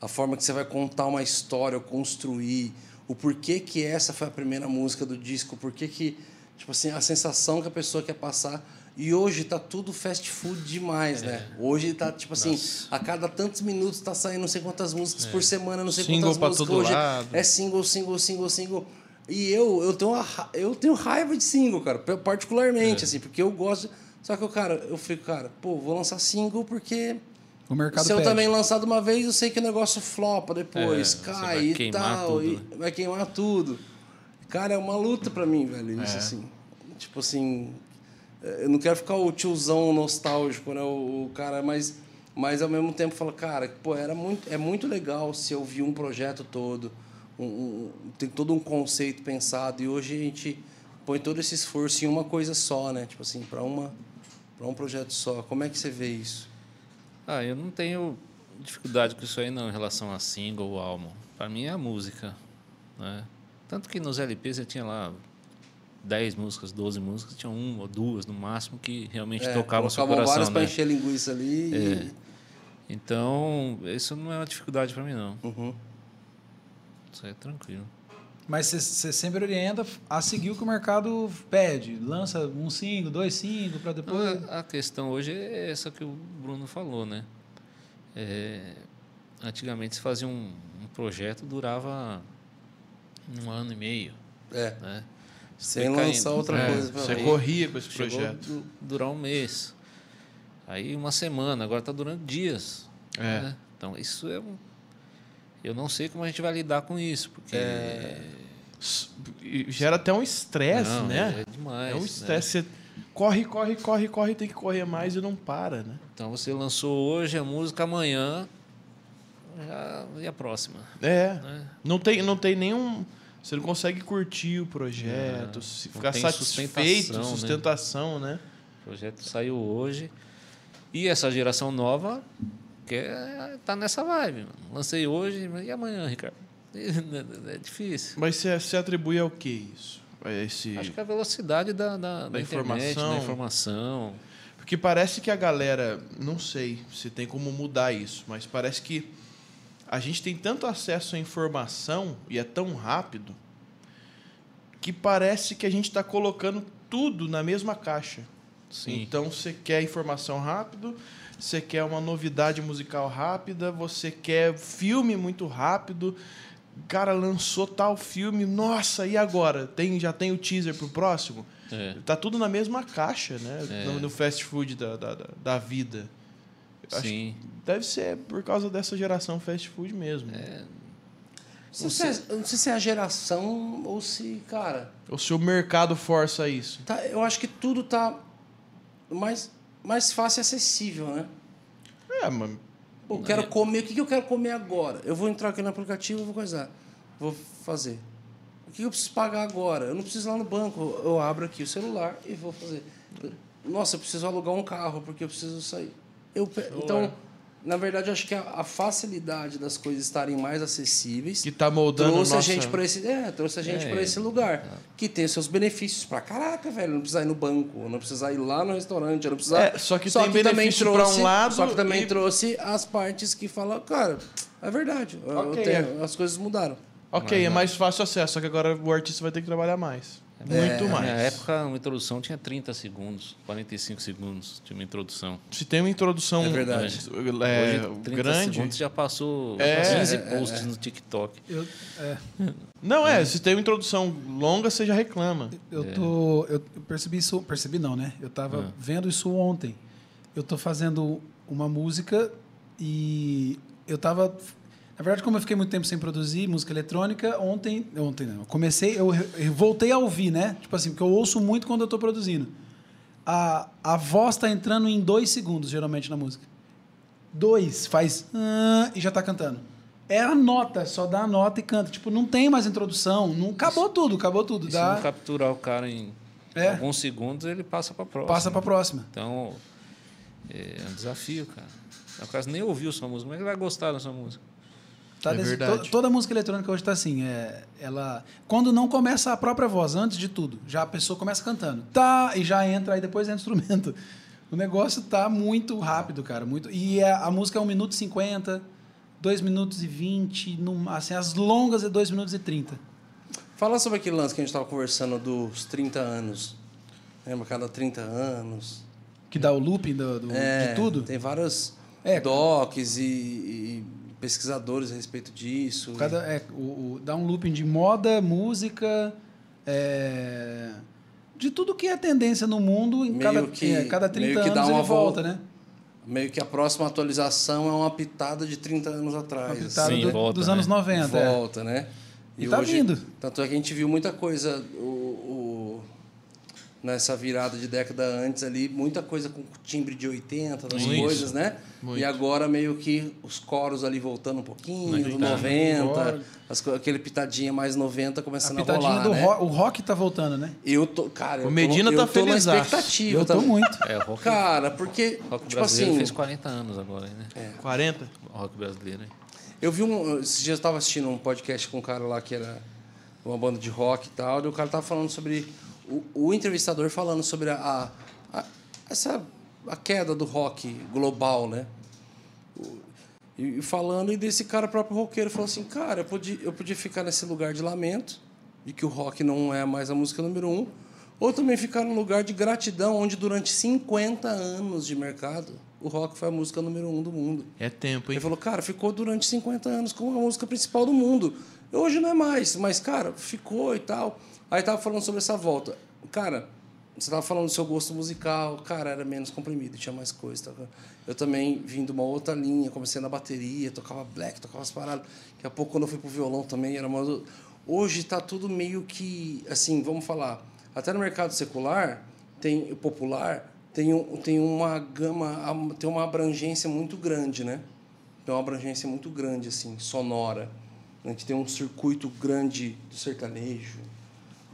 a forma que você vai contar uma história, ou construir, o porquê que essa foi a primeira música do disco, o porquê que. Tipo assim, a sensação que a pessoa quer passar. E hoje tá tudo fast food demais, né? Hoje tá, tipo assim, a cada tantos minutos tá saindo não sei quantas músicas por semana, não sei Single quantas pra músicas. todo Hoje lado. é single, single, single, single. E eu, eu, tenho, uma, eu tenho raiva de single, cara, particularmente, assim, porque eu gosto. Só que, eu, cara, eu fico, cara, pô, vou lançar single porque O mercado se eu pede. também lançar de uma vez, eu sei que o negócio flopa depois, É, cai e tal, tudo, e né? vai queimar tudo. Cara, é uma luta pra mim, velho, isso É. assim. Tipo assim, eu não quero ficar o tiozão nostálgico, né, o, o cara, mas, mas ao mesmo tempo fala, cara, pô, era muito, é muito legal se eu vi um projeto todo, um- um- tem todo um conceito pensado e hoje a gente põe todo esse esforço em uma coisa só, né? Tipo assim, para uma para um projeto só. Como é que você vê isso? Ah, eu não tenho dificuldade com isso aí não, em relação a single ou álbum. Para mim é a música, né? Tanto que nos LPs eu tinha lá 10 músicas, 12 músicas, tinha uma ou duas no máximo que realmente É, tocavam o seu colocavam várias coração, para né? encher linguiça ali. e- Então, isso não é uma dificuldade para mim não. Uhum. Isso aí é tranquilo. Mas você- sempre orienta a seguir o que o mercado pede. Lança um single, dois singles, para depois. A, a questão hoje é essa que o Bruno falou, né? É, antigamente se fazia um, um projeto durava um ano e meio, É, né? Sem lançar caindo. outra É, coisa. você corria com esse projeto. du- durar um mês. Aí uma semana, agora está durando dias. É. né? Então isso é um. Eu não sei como a gente vai lidar com isso, porque. E Gera até um estresse, Não, né? É demais. É um né? estresse. Você corre, corre, corre, corre, tem que correr mais e não para, né? Então você lançou hoje a música, amanhã. já- e a próxima? É. Né? Não tem, não tem nenhum. Você não consegue curtir o projeto, se não ficar satisfeito, sustentação, né? sustentação, né? O projeto saiu hoje. E essa geração nova quer tá nessa vibe. mano. Lancei hoje, e amanhã, Ricardo? É difícil. Mas você, você atribui ao que isso? A esse... Acho que é a velocidade da, da, da internet, informação. da informação. Porque parece que a galera, não sei se tem como mudar isso, mas parece que a gente tem tanto acesso à informação e é tão rápido que parece que a gente está colocando tudo na mesma caixa. Sim. Então você quer informação rápido, você quer uma novidade musical rápida, você quer filme muito rápido. Cara, lançou tal filme, nossa, e agora? Tem, já tem o teaser pro próximo? É. Tá tudo na mesma caixa, né? É. No, no fast food da, da, da- da vida. Sim. deve ser por causa dessa geração fast food mesmo. Não sei, se é- não sei se é a geração ou se, cara. Ou se o mercado força isso. Tá, eu acho que tudo tá mais, mais fácil e acessível, né? É, mas Pô, eu quero comer, o que que eu quero comer agora? Eu vou entrar aqui no aplicativo e vou coisar. Vou fazer. O que eu preciso pagar agora? Eu não preciso ir lá no banco. Eu abro aqui o celular e vou fazer. Nossa, eu preciso alugar um carro porque eu preciso sair. Eu, então, na verdade, eu acho que a, a facilidade das coisas estarem mais acessíveis que tá moldando trouxe nossa... a gente para esse, é, trouxe a gente É. para esse lugar que tem seus benefícios pra caraca, velho, não precisar ir no banco, não precisar ir lá no restaurante, não precisar. É, só que tem também benefício pra um lado só que também e- trouxe as partes que falam, cara, é verdade, eu Ok, tenho- as coisas mudaram. Ok, é mais fácil acesso, só que agora o artista vai ter que trabalhar mais. Muito Na mais. minha época, uma introdução tinha 30 segundos, 45 segundos de uma introdução. Se tem uma introdução É verdade. é, Hoje, 30 grande. segundos já passou É, 15 é, posts no TikTok. Eu, é, Não, é, se tem uma introdução longa, você já reclama. eu É. tô. Eu percebi isso. Percebi não, né? Eu tava Ah. vendo isso ontem. Eu tô fazendo uma música e eu tava. Na verdade, como eu fiquei muito tempo sem produzir música eletrônica, ontem. Ontem não. Eu comecei, eu, eu voltei a ouvir, né? Tipo assim, porque eu ouço muito quando eu tô produzindo. A, a voz tá entrando em dois segundos, geralmente, na música. Dois, faz. ah, e já tá cantando. É a nota, só dá a nota e canta. Tipo, não tem mais introdução. Não, acabou tudo, acabou tudo. E se Dá, não capturar o cara em É. alguns segundos, ele passa para próxima. passa pra próxima. Então, é um desafio, cara. O cara nem ouviu sua música, como é que ele vai gostar da sua música? Tá É desse- to- toda música eletrônica hoje tá assim. É, ela, quando não começa a própria voz, antes de tudo, já a pessoa começa cantando. Tá, e já entra, aí depois entra o instrumento. O negócio tá muito rápido, cara. Muito, e é- a música é 1 minuto e 50, 2 minutos e 20, num- assim, as longas é 2 minutos e 30. Fala sobre aquele lance que a gente estava conversando dos 30 anos. Lembra? Cada 30 anos. Que dá o looping do, do- É, de tudo. Tem vários É, docs e, e pesquisadores a respeito disso. Cada, é, o, o- dá um looping de moda, música, é, de tudo que é tendência no mundo, em Meio cada, que- é, cada 30 meio que dá anos uma ele volta, volta. né? Meio que a próxima atualização é uma pitada de 30 anos atrás. Uma pitada Sim, do- volta, dos né? anos 90. é. Volta, né? E tá vindo. Tanto é que a gente viu muita coisa o- nessa virada de década antes ali, muita coisa com timbre de 80, das Muito. coisas, né? Muito. E agora meio que os coros ali voltando um pouquinho, do Tá. 90, Agora. as aquele pitadinha mais 90 A começando a, pitadinha rolar, do né? rock, o rock tá voltando, né? Eu tô, cara, eu O Medina tô, tá eu tô na felizaço. expectativa. Eu tô também. muito. É, o rock, Cara, porque, rock tipo brasileiro assim, fez 40 anos agora, né? 40? O rock brasileiro, hein? Eu vi um. Esses dias eu estava assistindo um podcast com um cara lá que era uma banda de rock e tal, e o cara tava falando sobre. O, o entrevistador falando sobre a, a- a- essa, a queda do rock global, né? E, e falando, e desse cara próprio roqueiro falou assim: cara, eu podia, eu podia ficar nesse lugar de lamento, de que o rock não é mais a música número um, ou também ficar num lugar de gratidão, onde durante 50 anos de mercado, o rock foi a música número um do mundo. É tempo, hein? Ele falou, cara, ficou durante 50 anos como a música principal do mundo. Hoje não é mais, mas, cara, ficou e tal. Aí tava falando sobre essa volta. Cara, você tava falando do seu gosto musical, cara, era menos comprimido, tinha mais coisa. Tava... Eu também vim de uma outra linha, comecei na bateria, tocava black, tocava as paradas. Daqui a pouco, quando eu fui pro violão também, era uma... Hoje tá tudo meio que, assim, vamos falar, até no mercado secular, tem popular, tem, um, tem uma gama, tem uma abrangência muito grande, né? Tem uma abrangência muito grande, assim, sonora. A gente tem um circuito grande do sertanejo,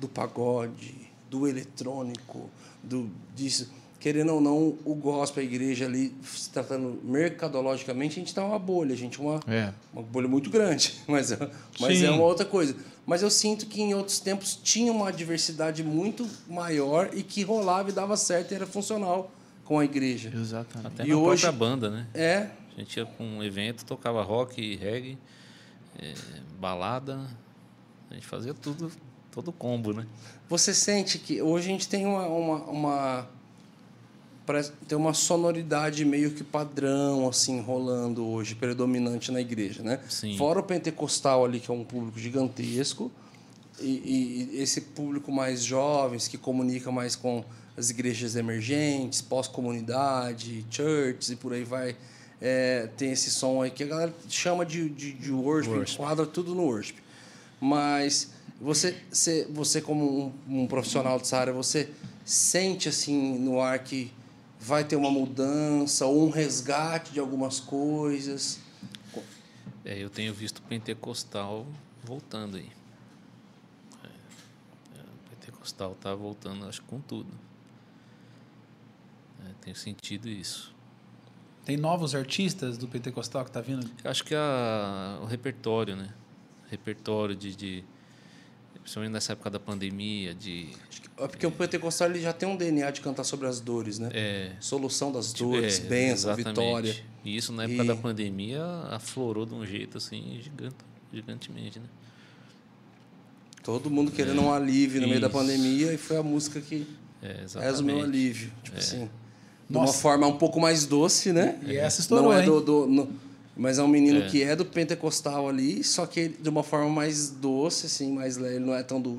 do pagode, do eletrônico, do disso. Querendo ou não, o gospel, a igreja ali, se tratando mercadologicamente, a gente está uma bolha, gente, uma, É. uma bolha muito grande, mas, é- mas Sim. é uma outra coisa. Mas eu sinto que em outros tempos tinha uma diversidade muito maior e que rolava e dava certo e era funcional com a igreja. Exatamente. Até E na hoje- própria banda, né? É, A gente ia para um evento, tocava rock, reggae, eh, balada. A gente fazia tudo, todo combo, né? Você sente que hoje a gente tem uma, uma, uma tem uma sonoridade meio que padrão assim rolando hoje predominante na igreja, né? Sim. Fora o pentecostal ali que é um público gigantesco e, e- esse público mais jovens que comunica mais com as igrejas emergentes, pós-comunidade, churches e por aí vai. É, tem esse som aí que a galera chama de, de, de worship, enquadra tudo no worship. Mas você, você, você como um, um profissional dessa área, você sente assim no ar que vai ter uma mudança ou um resgate de algumas coisas? É, eu tenho visto o pentecostal voltando aí. É, é, o pentecostal tá voltando, acho que com tudo. É, tenho sentido isso. Tem novos artistas do Pentecostal que tá vindo. Acho que a, o repertório, né? Repertório de, de. Principalmente nessa época da pandemia, de. É porque o pentecostal ele já tem um DNA de cantar sobre as dores, né? É, Solução das dores, é, bênção, exatamente. vitória. E isso na época E- da pandemia aflorou de um jeito assim gigante, gigantemente, né? Todo mundo querendo um alívio no meio da pandemia e foi a música que É, és o meu exatamente. alívio. Tipo assim, de uma forma um pouco mais doce, né? E essa estourou, Não é do, do- no- mas é um menino É. que é do pentecostal ali, só que de uma forma mais doce, assim, mais leve. Ele não é tão do...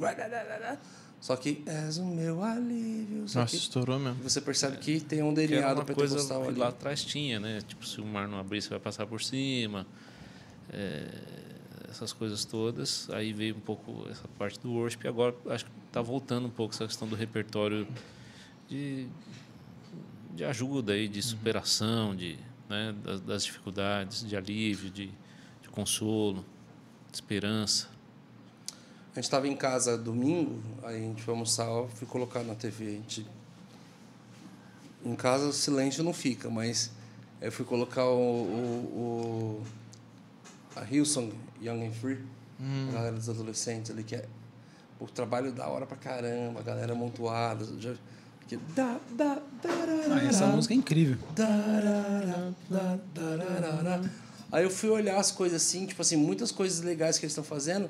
Só que és o meu alívio. Só Nossa, que estourou mesmo. você percebe que tem um Que DNA era do uma coisa pentecostal que ali. lá atrás tinha, né? Tipo, se o mar não abrir, você vai passar por cima. É, essas coisas todas. Aí veio um pouco essa parte do worship. E agora acho que está voltando um pouco essa questão do repertório de, de ajuda aí, de superação, de, né, das, das dificuldades, de alívio, de, de consolo, de esperança. A gente estava em casa domingo, aí a gente foi almoçar, eu fui colocar na TV. A gente... Em casa o silêncio não fica, mas eu fui colocar o, o, o- a Hillsong Young and Free, a galera dos adolescentes ali, que é o trabalho da hora pra caramba, a galera amontoada. Já, que dá, dá, Ah, essa música é incrível. Da. Aí eu fui olhar as coisas assim, tipo assim, muitas coisas legais que eles estão fazendo,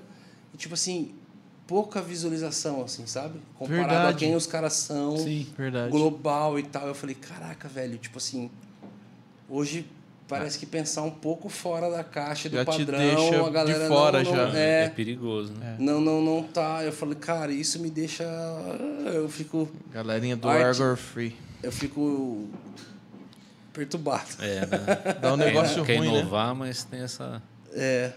e tipo assim, pouca visualização, assim, sabe? Comparado a Verdade. quem os caras são, Sim, Verdade. global e tal. Eu falei, caraca, velho, tipo assim, hoje parece que pensar um pouco fora da caixa do Já te padrão, deixa a galera de fora não, não, já. É, É, perigoso, né? não, não, não tá. Eu falei, cara, isso me deixa. Eu fico. Galerinha do Arte. Argor Free. Eu fico perturbado. É, né? Dá um negócio quer ruim, né? inovar, mas tem essa É,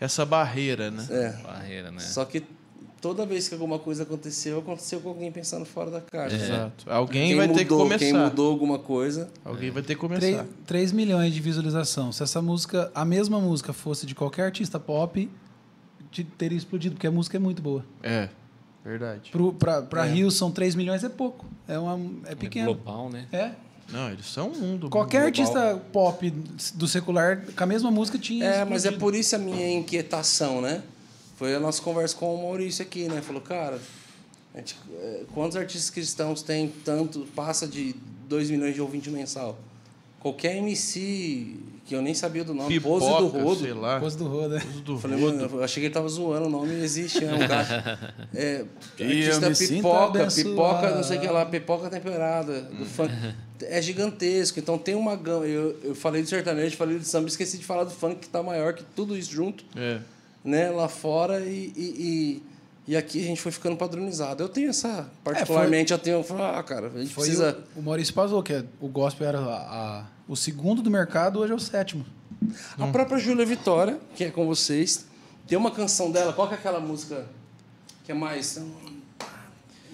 Essa barreira, né? é. barreira, né? Só que toda vez que alguma coisa aconteceu, aconteceu com alguém pensando fora da caixa. sabe? Exato. Alguém Quem vai mudou, ter que começar. Quem mudou alguma coisa. Alguém vai ter que começar. 3, 3 milhões de visualização. Se essa música, a mesma música fosse de qualquer artista pop, te- teria explodido, porque a música é muito boa. É, verdade. Pro, pra pra É. Rio são 3 milhões é pouco. É, uma, é É pequeno. global, né? É. Não, eles são um mundo. Qualquer global. artista pop do secular, com a mesma música, tinha. É, mas é explodido. por isso a minha inquietação, né? Foi a nossa conversa com o Maurício aqui, né? Falou, cara, gente, é, quantos artistas cristãos tem tanto, passa de 2 milhões de ouvintes mensal? Qualquer MC que eu nem sabia do nome, Pose do Pipoca, Rodo. sei lá. Pose do Roda. Pose do Falei, Rodo. mano, eu achei que ele tava zoando, o nome existe, né? Um cara. É, artista sinto pipoca, pipoca, não sei o que lá, pipoca temperada, do funk. É gigantesco, então tem uma gama. Eu, eu falei do sertanejo, falei do samba, esqueci de falar do funk que tá maior que tudo isso junto, É. né? Lá fora e, e, e, e aqui a gente foi ficando padronizado. Eu tenho essa, particularmente, eu tenho, eu falo, ah, cara, a gente Foi precisa. o, o Maurício Pazou, que é, o gospel era a- a- o segundo do mercado, hoje é o sétimo. A própria Júlia Vitória, que é com vocês, tem uma canção dela, qual que é aquela música que é mais.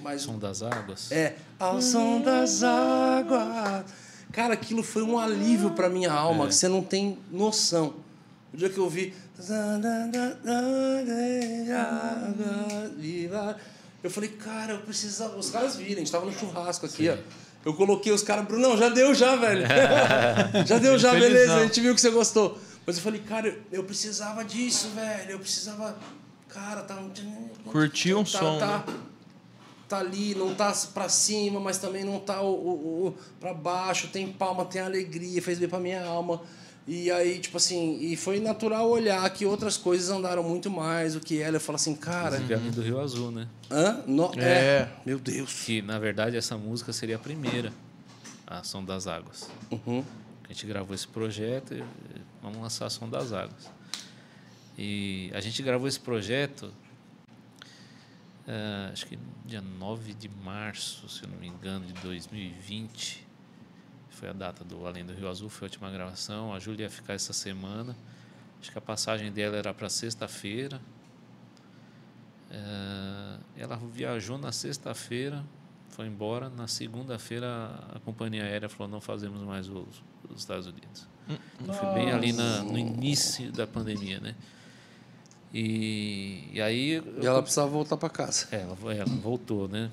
mais Som das águas. É, ao som das águas. Cara, aquilo foi um alívio pra minha alma, que você não tem noção. O dia que eu vi. Eu falei, cara, eu precisava. Os caras viram, a gente tava no churrasco aqui, ó. Eu coloquei os caras, Brunão, já deu já, velho. já deu já, beleza, a gente viu que você gostou. Mas eu falei, cara, eu- precisava disso, velho. Eu precisava. Cara, tá. Curtir um tá, som, Tá, né? tá ali, não tá pra cima, mas também não tá o, o, o- pra baixo, tem palma, tem alegria, fez bem pra minha alma. E aí, tipo assim, e foi natural olhar que outras coisas andaram muito mais do que ela. Eu falo assim, cara, além do Rio Azul, né? hã? No, É. é. Meu Deus. Que, na verdade, essa música seria a primeira, a Som das Águas. Uhum. A gente gravou esse projeto e vamos lançar a Som das Águas. E a gente gravou esse projeto, eh, acho que dia 9 de março, se eu não me engano, de 2020. Foi a data do Além do Rio Azul, foi a última gravação. A Júlia ia ficar essa semana. Acho que a passagem dela era para sexta-feira. Eh, ela viajou na sexta-feira, foi embora. Na segunda-feira, a companhia aérea falou: não fazemos mais voos dos Estados Unidos. Então, foi bem ali na, no início da pandemia, né? E, e aí. eu E ela precisava voltar pra casa. é, ela, ela voltou, né?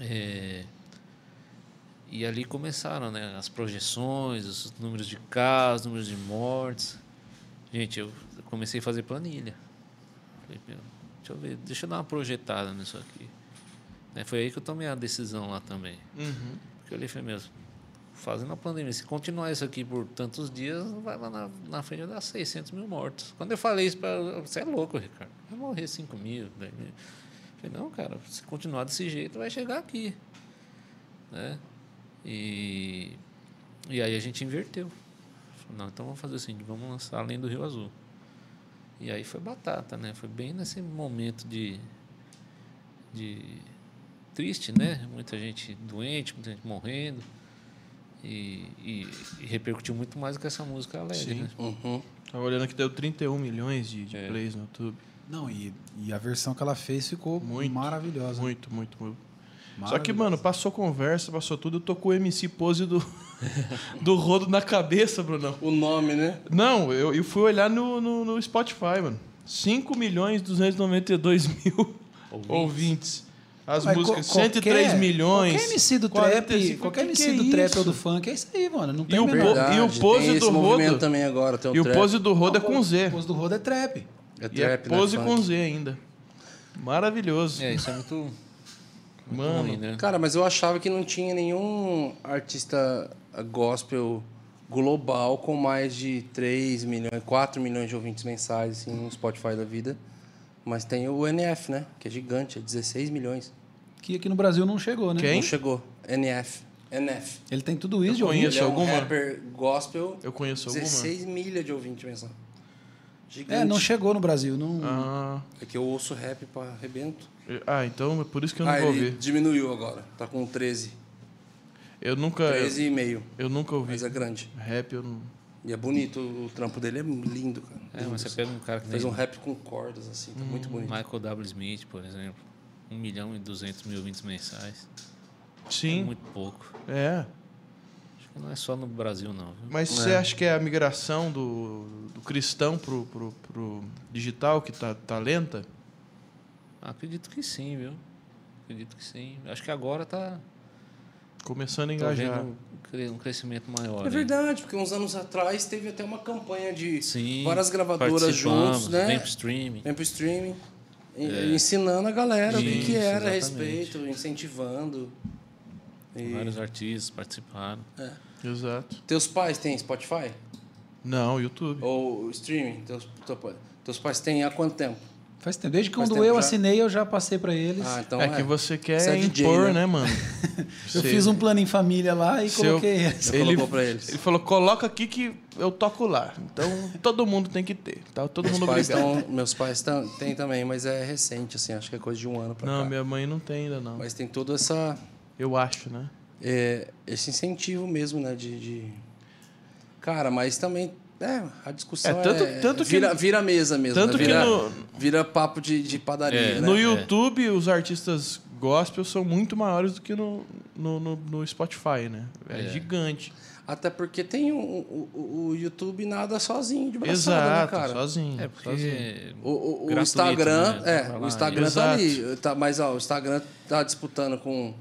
É, e ali começaram né, as projeções, os números de casos, números de mortes. Gente, eu comecei a fazer planilha. Falei, meu, deixa eu ver, deixa eu dar uma projetada nisso aqui. Né, foi aí que eu tomei a decisão lá também. Uhum. Porque eu olhei e falei, mesmo, fazendo a pandemia, se continuar isso aqui por tantos dias, vai lá na, na frente dar 600 mil mortos. Quando eu falei isso para você é louco, Ricardo, vai morrer 5 mil, 10 mil. Eu falei, não, cara, se continuar desse jeito, vai chegar aqui. Né? E, e aí a gente inverteu. Falei, Não, então vamos fazer assim, vamos lançar Além do Rio Azul. E aí foi batata, né? Foi bem nesse momento de, de triste, né? Muita gente doente, muita gente morrendo. E, e, e repercutiu muito mais do que essa música alegre, Sim. né? Uhum. Tava olhando que deu 31 milhões de, de É. plays no YouTube. Não, e, e a versão que ela fez ficou Muito, maravilhosa. Muito, muito, muito. Só que, mano, passou conversa, passou tudo, eu tô com o MC Pose do, do rodo na cabeça, Brunão. O nome, né? Não, eu, eu fui olhar no, no, no Spotify, mano. 5 milhões e 292 mil ouvintes. As Mas músicas, co- 103 qualquer- milhões. Qualquer MC do 45, trap, qualquer que MC que é do trap ou do funk, é isso aí, mano. Não E tem o menor. po- Verdade, e o pose do movimento Rodo- também agora. Tem o, E o trap. pose do Rodo é com Z. O pose do Rodo é trap. É E é trap, né, pose funk. com Z ainda. Maravilhoso. É, isso é muito, muito Mano. ruim, né? Cara, mas eu achava que não tinha nenhum artista gospel global com mais de 3 milhões, 4 milhões de ouvintes mensais assim, no Spotify da vida. Mas tem o NF, né? Que é gigante, é 16 milhões. Que aqui no Brasil não chegou, né? Quem? Não chegou. NF. NF. Ele tem tudo isso Eu de ouvinte. conheço Ele é um alguma? rapper gospel. Eu conheço alguma? 16 milhas de ouvinte mensal. Gigante. É, não chegou no Brasil. Não... Ah, É que eu ouço rap pra arrebento. Ah, então é por isso que eu não ah, vou ouvir. diminuiu agora. Tá com 13. Eu nunca, eu, 13,5. eu nunca ouvi. Mas é grande. Rap eu não. E é bonito, o trampo dele é lindo, cara. É, Lindo, mas você pega um cara que Fez um rap com cordas, assim, tá muito bonito. Michael W. Smith, por exemplo. 1 milhão e 200 mil ouvintes mensais. É Sim. muito pouco. É. Acho que não é só no Brasil, não. Viu? Mas você acha que é a migração do, do cristão pro, pro, pro digital que tá, tá lenta? Acredito que sim, viu? Acredito que sim. Acho que agora tá, Começando a tô engajar. vendo um cre- crescimento maior. É né? verdade, porque uns anos atrás teve até uma campanha de Sim. várias gravadoras juntos, né? Vem pro streaming. Vem pro streaming. e- Ensinando a galera o que, que Isso, era a exatamente. respeito, incentivando. E- Vários artistas participaram. Exato. Teus pais têm Spotify? Não, YouTube. Ou streaming? Teus, teu- teus pais têm há quanto tempo? Faz tempo. Desde Faz quando tempo eu já? assinei, eu já passei pra eles. Ah, então é, que você quer Você é DJ, impor, né? né, mano? eu fiz um plano em família lá e Seu- coloquei. Você ele, colocou pra eles. ele falou, coloca aqui que eu toco lá. Então, todo mundo tem que ter. Tá todo Meus mundo pais, tão, meus pais tão, têm também, mas é recente, assim, acho que é coisa de um ano pra Não, cá. minha mãe não tem ainda, não. Mas tem toda essa Eu acho, né? é, esse incentivo mesmo, né? De, de- Cara, mas também. É, a discussão É, tanto- é- tanto que- vira, vira mesa mesmo. tanto né? que vira, no- vira papo de, de padaria, É, né? No YouTube, os artistas gospel são muito maiores do que no, no, no, no Spotify, né? É, É. gigante. Até porque tem o, o, o YouTube nada sozinho de braçada, Exato, né, cara? sozinho. É, porque. sozinho. O, o- o Gratuito, Instagram, né? é, o Instagram tá ali, tá, mas ó, o Instagram tá disputando com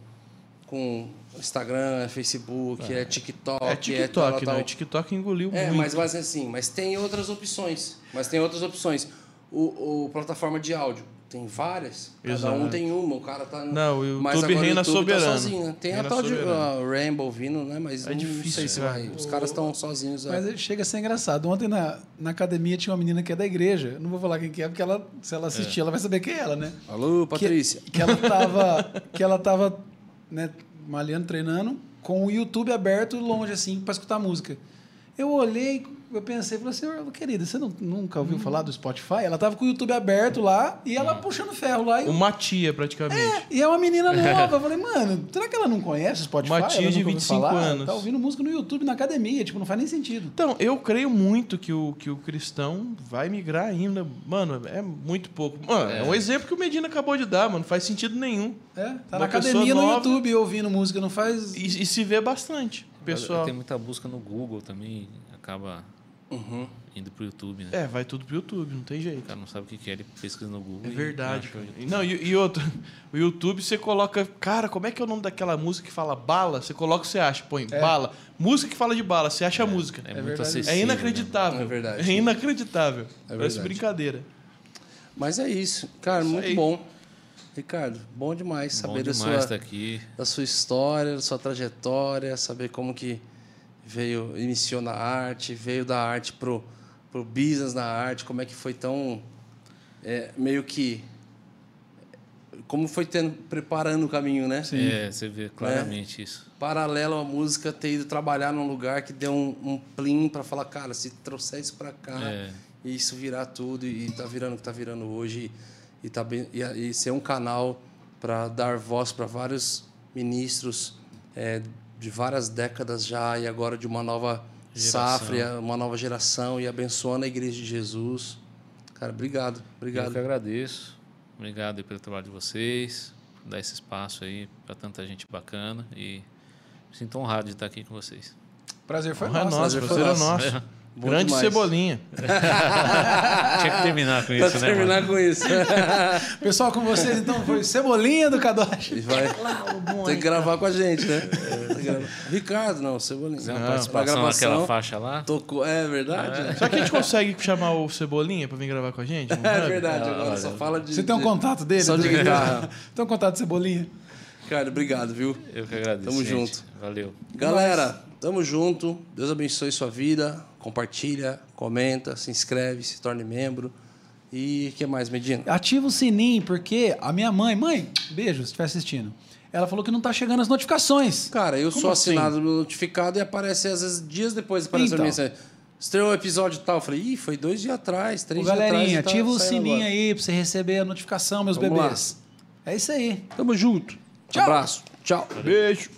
com Instagram, é Facebook, é, TikTok, É é TikTok, tal, né? tal. O TikTok engoliu É, muito. mas, mas assim, mas tem outras opções. Mas tem outras opções. O, o plataforma de áudio tem várias. Cada Exato. um tem uma. O cara tá. Não, o mas YouTube agora reina YouTube soberano. Tá sozinho, né? Tem Reina a tal de uh, Rainbow vindo, né? Mas É não difícil, sei se cara. vai. Os caras estão sozinhos. é. Mas ele chega a ser engraçado. Ontem na, na academia tinha uma menina que é da igreja. Eu Não vou falar quem que é, porque ela, se ela assistir, ela vai saber quem é ela, né? Alô, Patrícia. Que, que ela tava, que ela tava né, malhando, treinando, com o YouTube aberto longe, assim, para escutar música. Eu olhei, eu pensei, falei assim, "Ô, querida, você não- nunca ouviu falar do Spotify? Ela tava com o YouTube aberto lá e ela puxando ferro lá. E, Uma tia, praticamente. e é uma menina nova. Eu falei, mano, será que ela não conhece o Spotify? Uma tia de nunca ouviu 25 falar? anos. Tá ouvindo música no YouTube, na academia. Tipo, não faz nem sentido. Então, eu creio muito que o, que o cristão vai migrar ainda. Mano, é muito pouco. Mano, é, um exemplo que o Medina acabou de dar, mano. Não faz sentido nenhum. É, tá Uma na academia no YouTube ouvindo música, não faz... E, e se vê bastante, pessoal. Tem muita busca no Google também, acaba Uhum. indo pro YouTube, né? É, vai tudo pro YouTube, não tem O jeito. cara não sabe o que é, ele pesquisa no Google. É e verdade, cara. Não, e, e outro, o YouTube você coloca. Cara, como é que é o nome daquela música que fala bala? Você coloca, você acha, põe bala. Música que fala de bala, você acha a música. É, É muito verdade. acessível. É né? inacreditável. É verdade. É inacreditável. Parece verdade. brincadeira. Mas é isso. Cara, muito aí. bom. Ricardo, bom demais Bom saber da demais sua, estar aqui. da sua história, da sua trajetória, saber como que veio, iniciou na arte, veio da arte pro, pro business na arte, como é que foi tão é, meio que como foi tendo preparando o caminho, né? É, você vê claramente isso. Paralelo à música, ter ido trabalhar num lugar que deu um, um plim para falar, cara, se trouxer isso para cá, É. e isso virar tudo e tá virando o que tá virando hoje e tá bem, e, e ser um canal para dar voz para vários ministros é, de várias décadas já e agora de uma nova Geração. safra, uma nova geração e abençoando a igreja de Jesus. Cara, obrigado, Eu obrigado. que agradeço. Obrigado aí pelo trabalho de vocês, por dar esse espaço aí para tanta gente bacana e me sinto honrado de estar aqui com vocês. Prazer foi Honra é nosso. nossa, prazer foi prazer é nosso. nosso. Bom Grande demais. Cebolinha. Tinha que terminar com Pra isso, né, terminar mano? com isso. Pessoal, com vocês, então, foi Cebolinha do Kadoshi. E vai. Tem que gravar com a gente, né? Ricardo, não, Cebolinha. Pra participação gravação, naquela faixa lá. Tocou. É verdade? Será que a gente consegue chamar o Cebolinha pra vir gravar com a gente? É, Hub? verdade, agora só fala de. Você tem um contato dele? Só de guitarra. tem um contato de Cebolinha? Cara, obrigado, viu? Eu que agradeço. Tamo gente. junto. Valeu. Galera, tamo junto. Deus abençoe sua vida. Compartilha, comenta, se inscreve, se torne membro. E o que mais, Medina? Ativa o sininho, porque a minha mãe... Mãe, beijo, se estiver assistindo. Ela falou que não tá chegando as notificações. Cara, eu Como sou assim? assinado notificado e aparece às vezes dias depois aparece Então. a mensagem. Estreou o episódio tal. Eu falei, ih, foi dois dias atrás, três Ô, dias atrás. galerinha, e tá ativa o saindo sininho agora. aí pra você receber a notificação, meus Vamos lá. bebês. É isso aí. Tamo junto. Tchau. Abraço. Tchau. Beijo.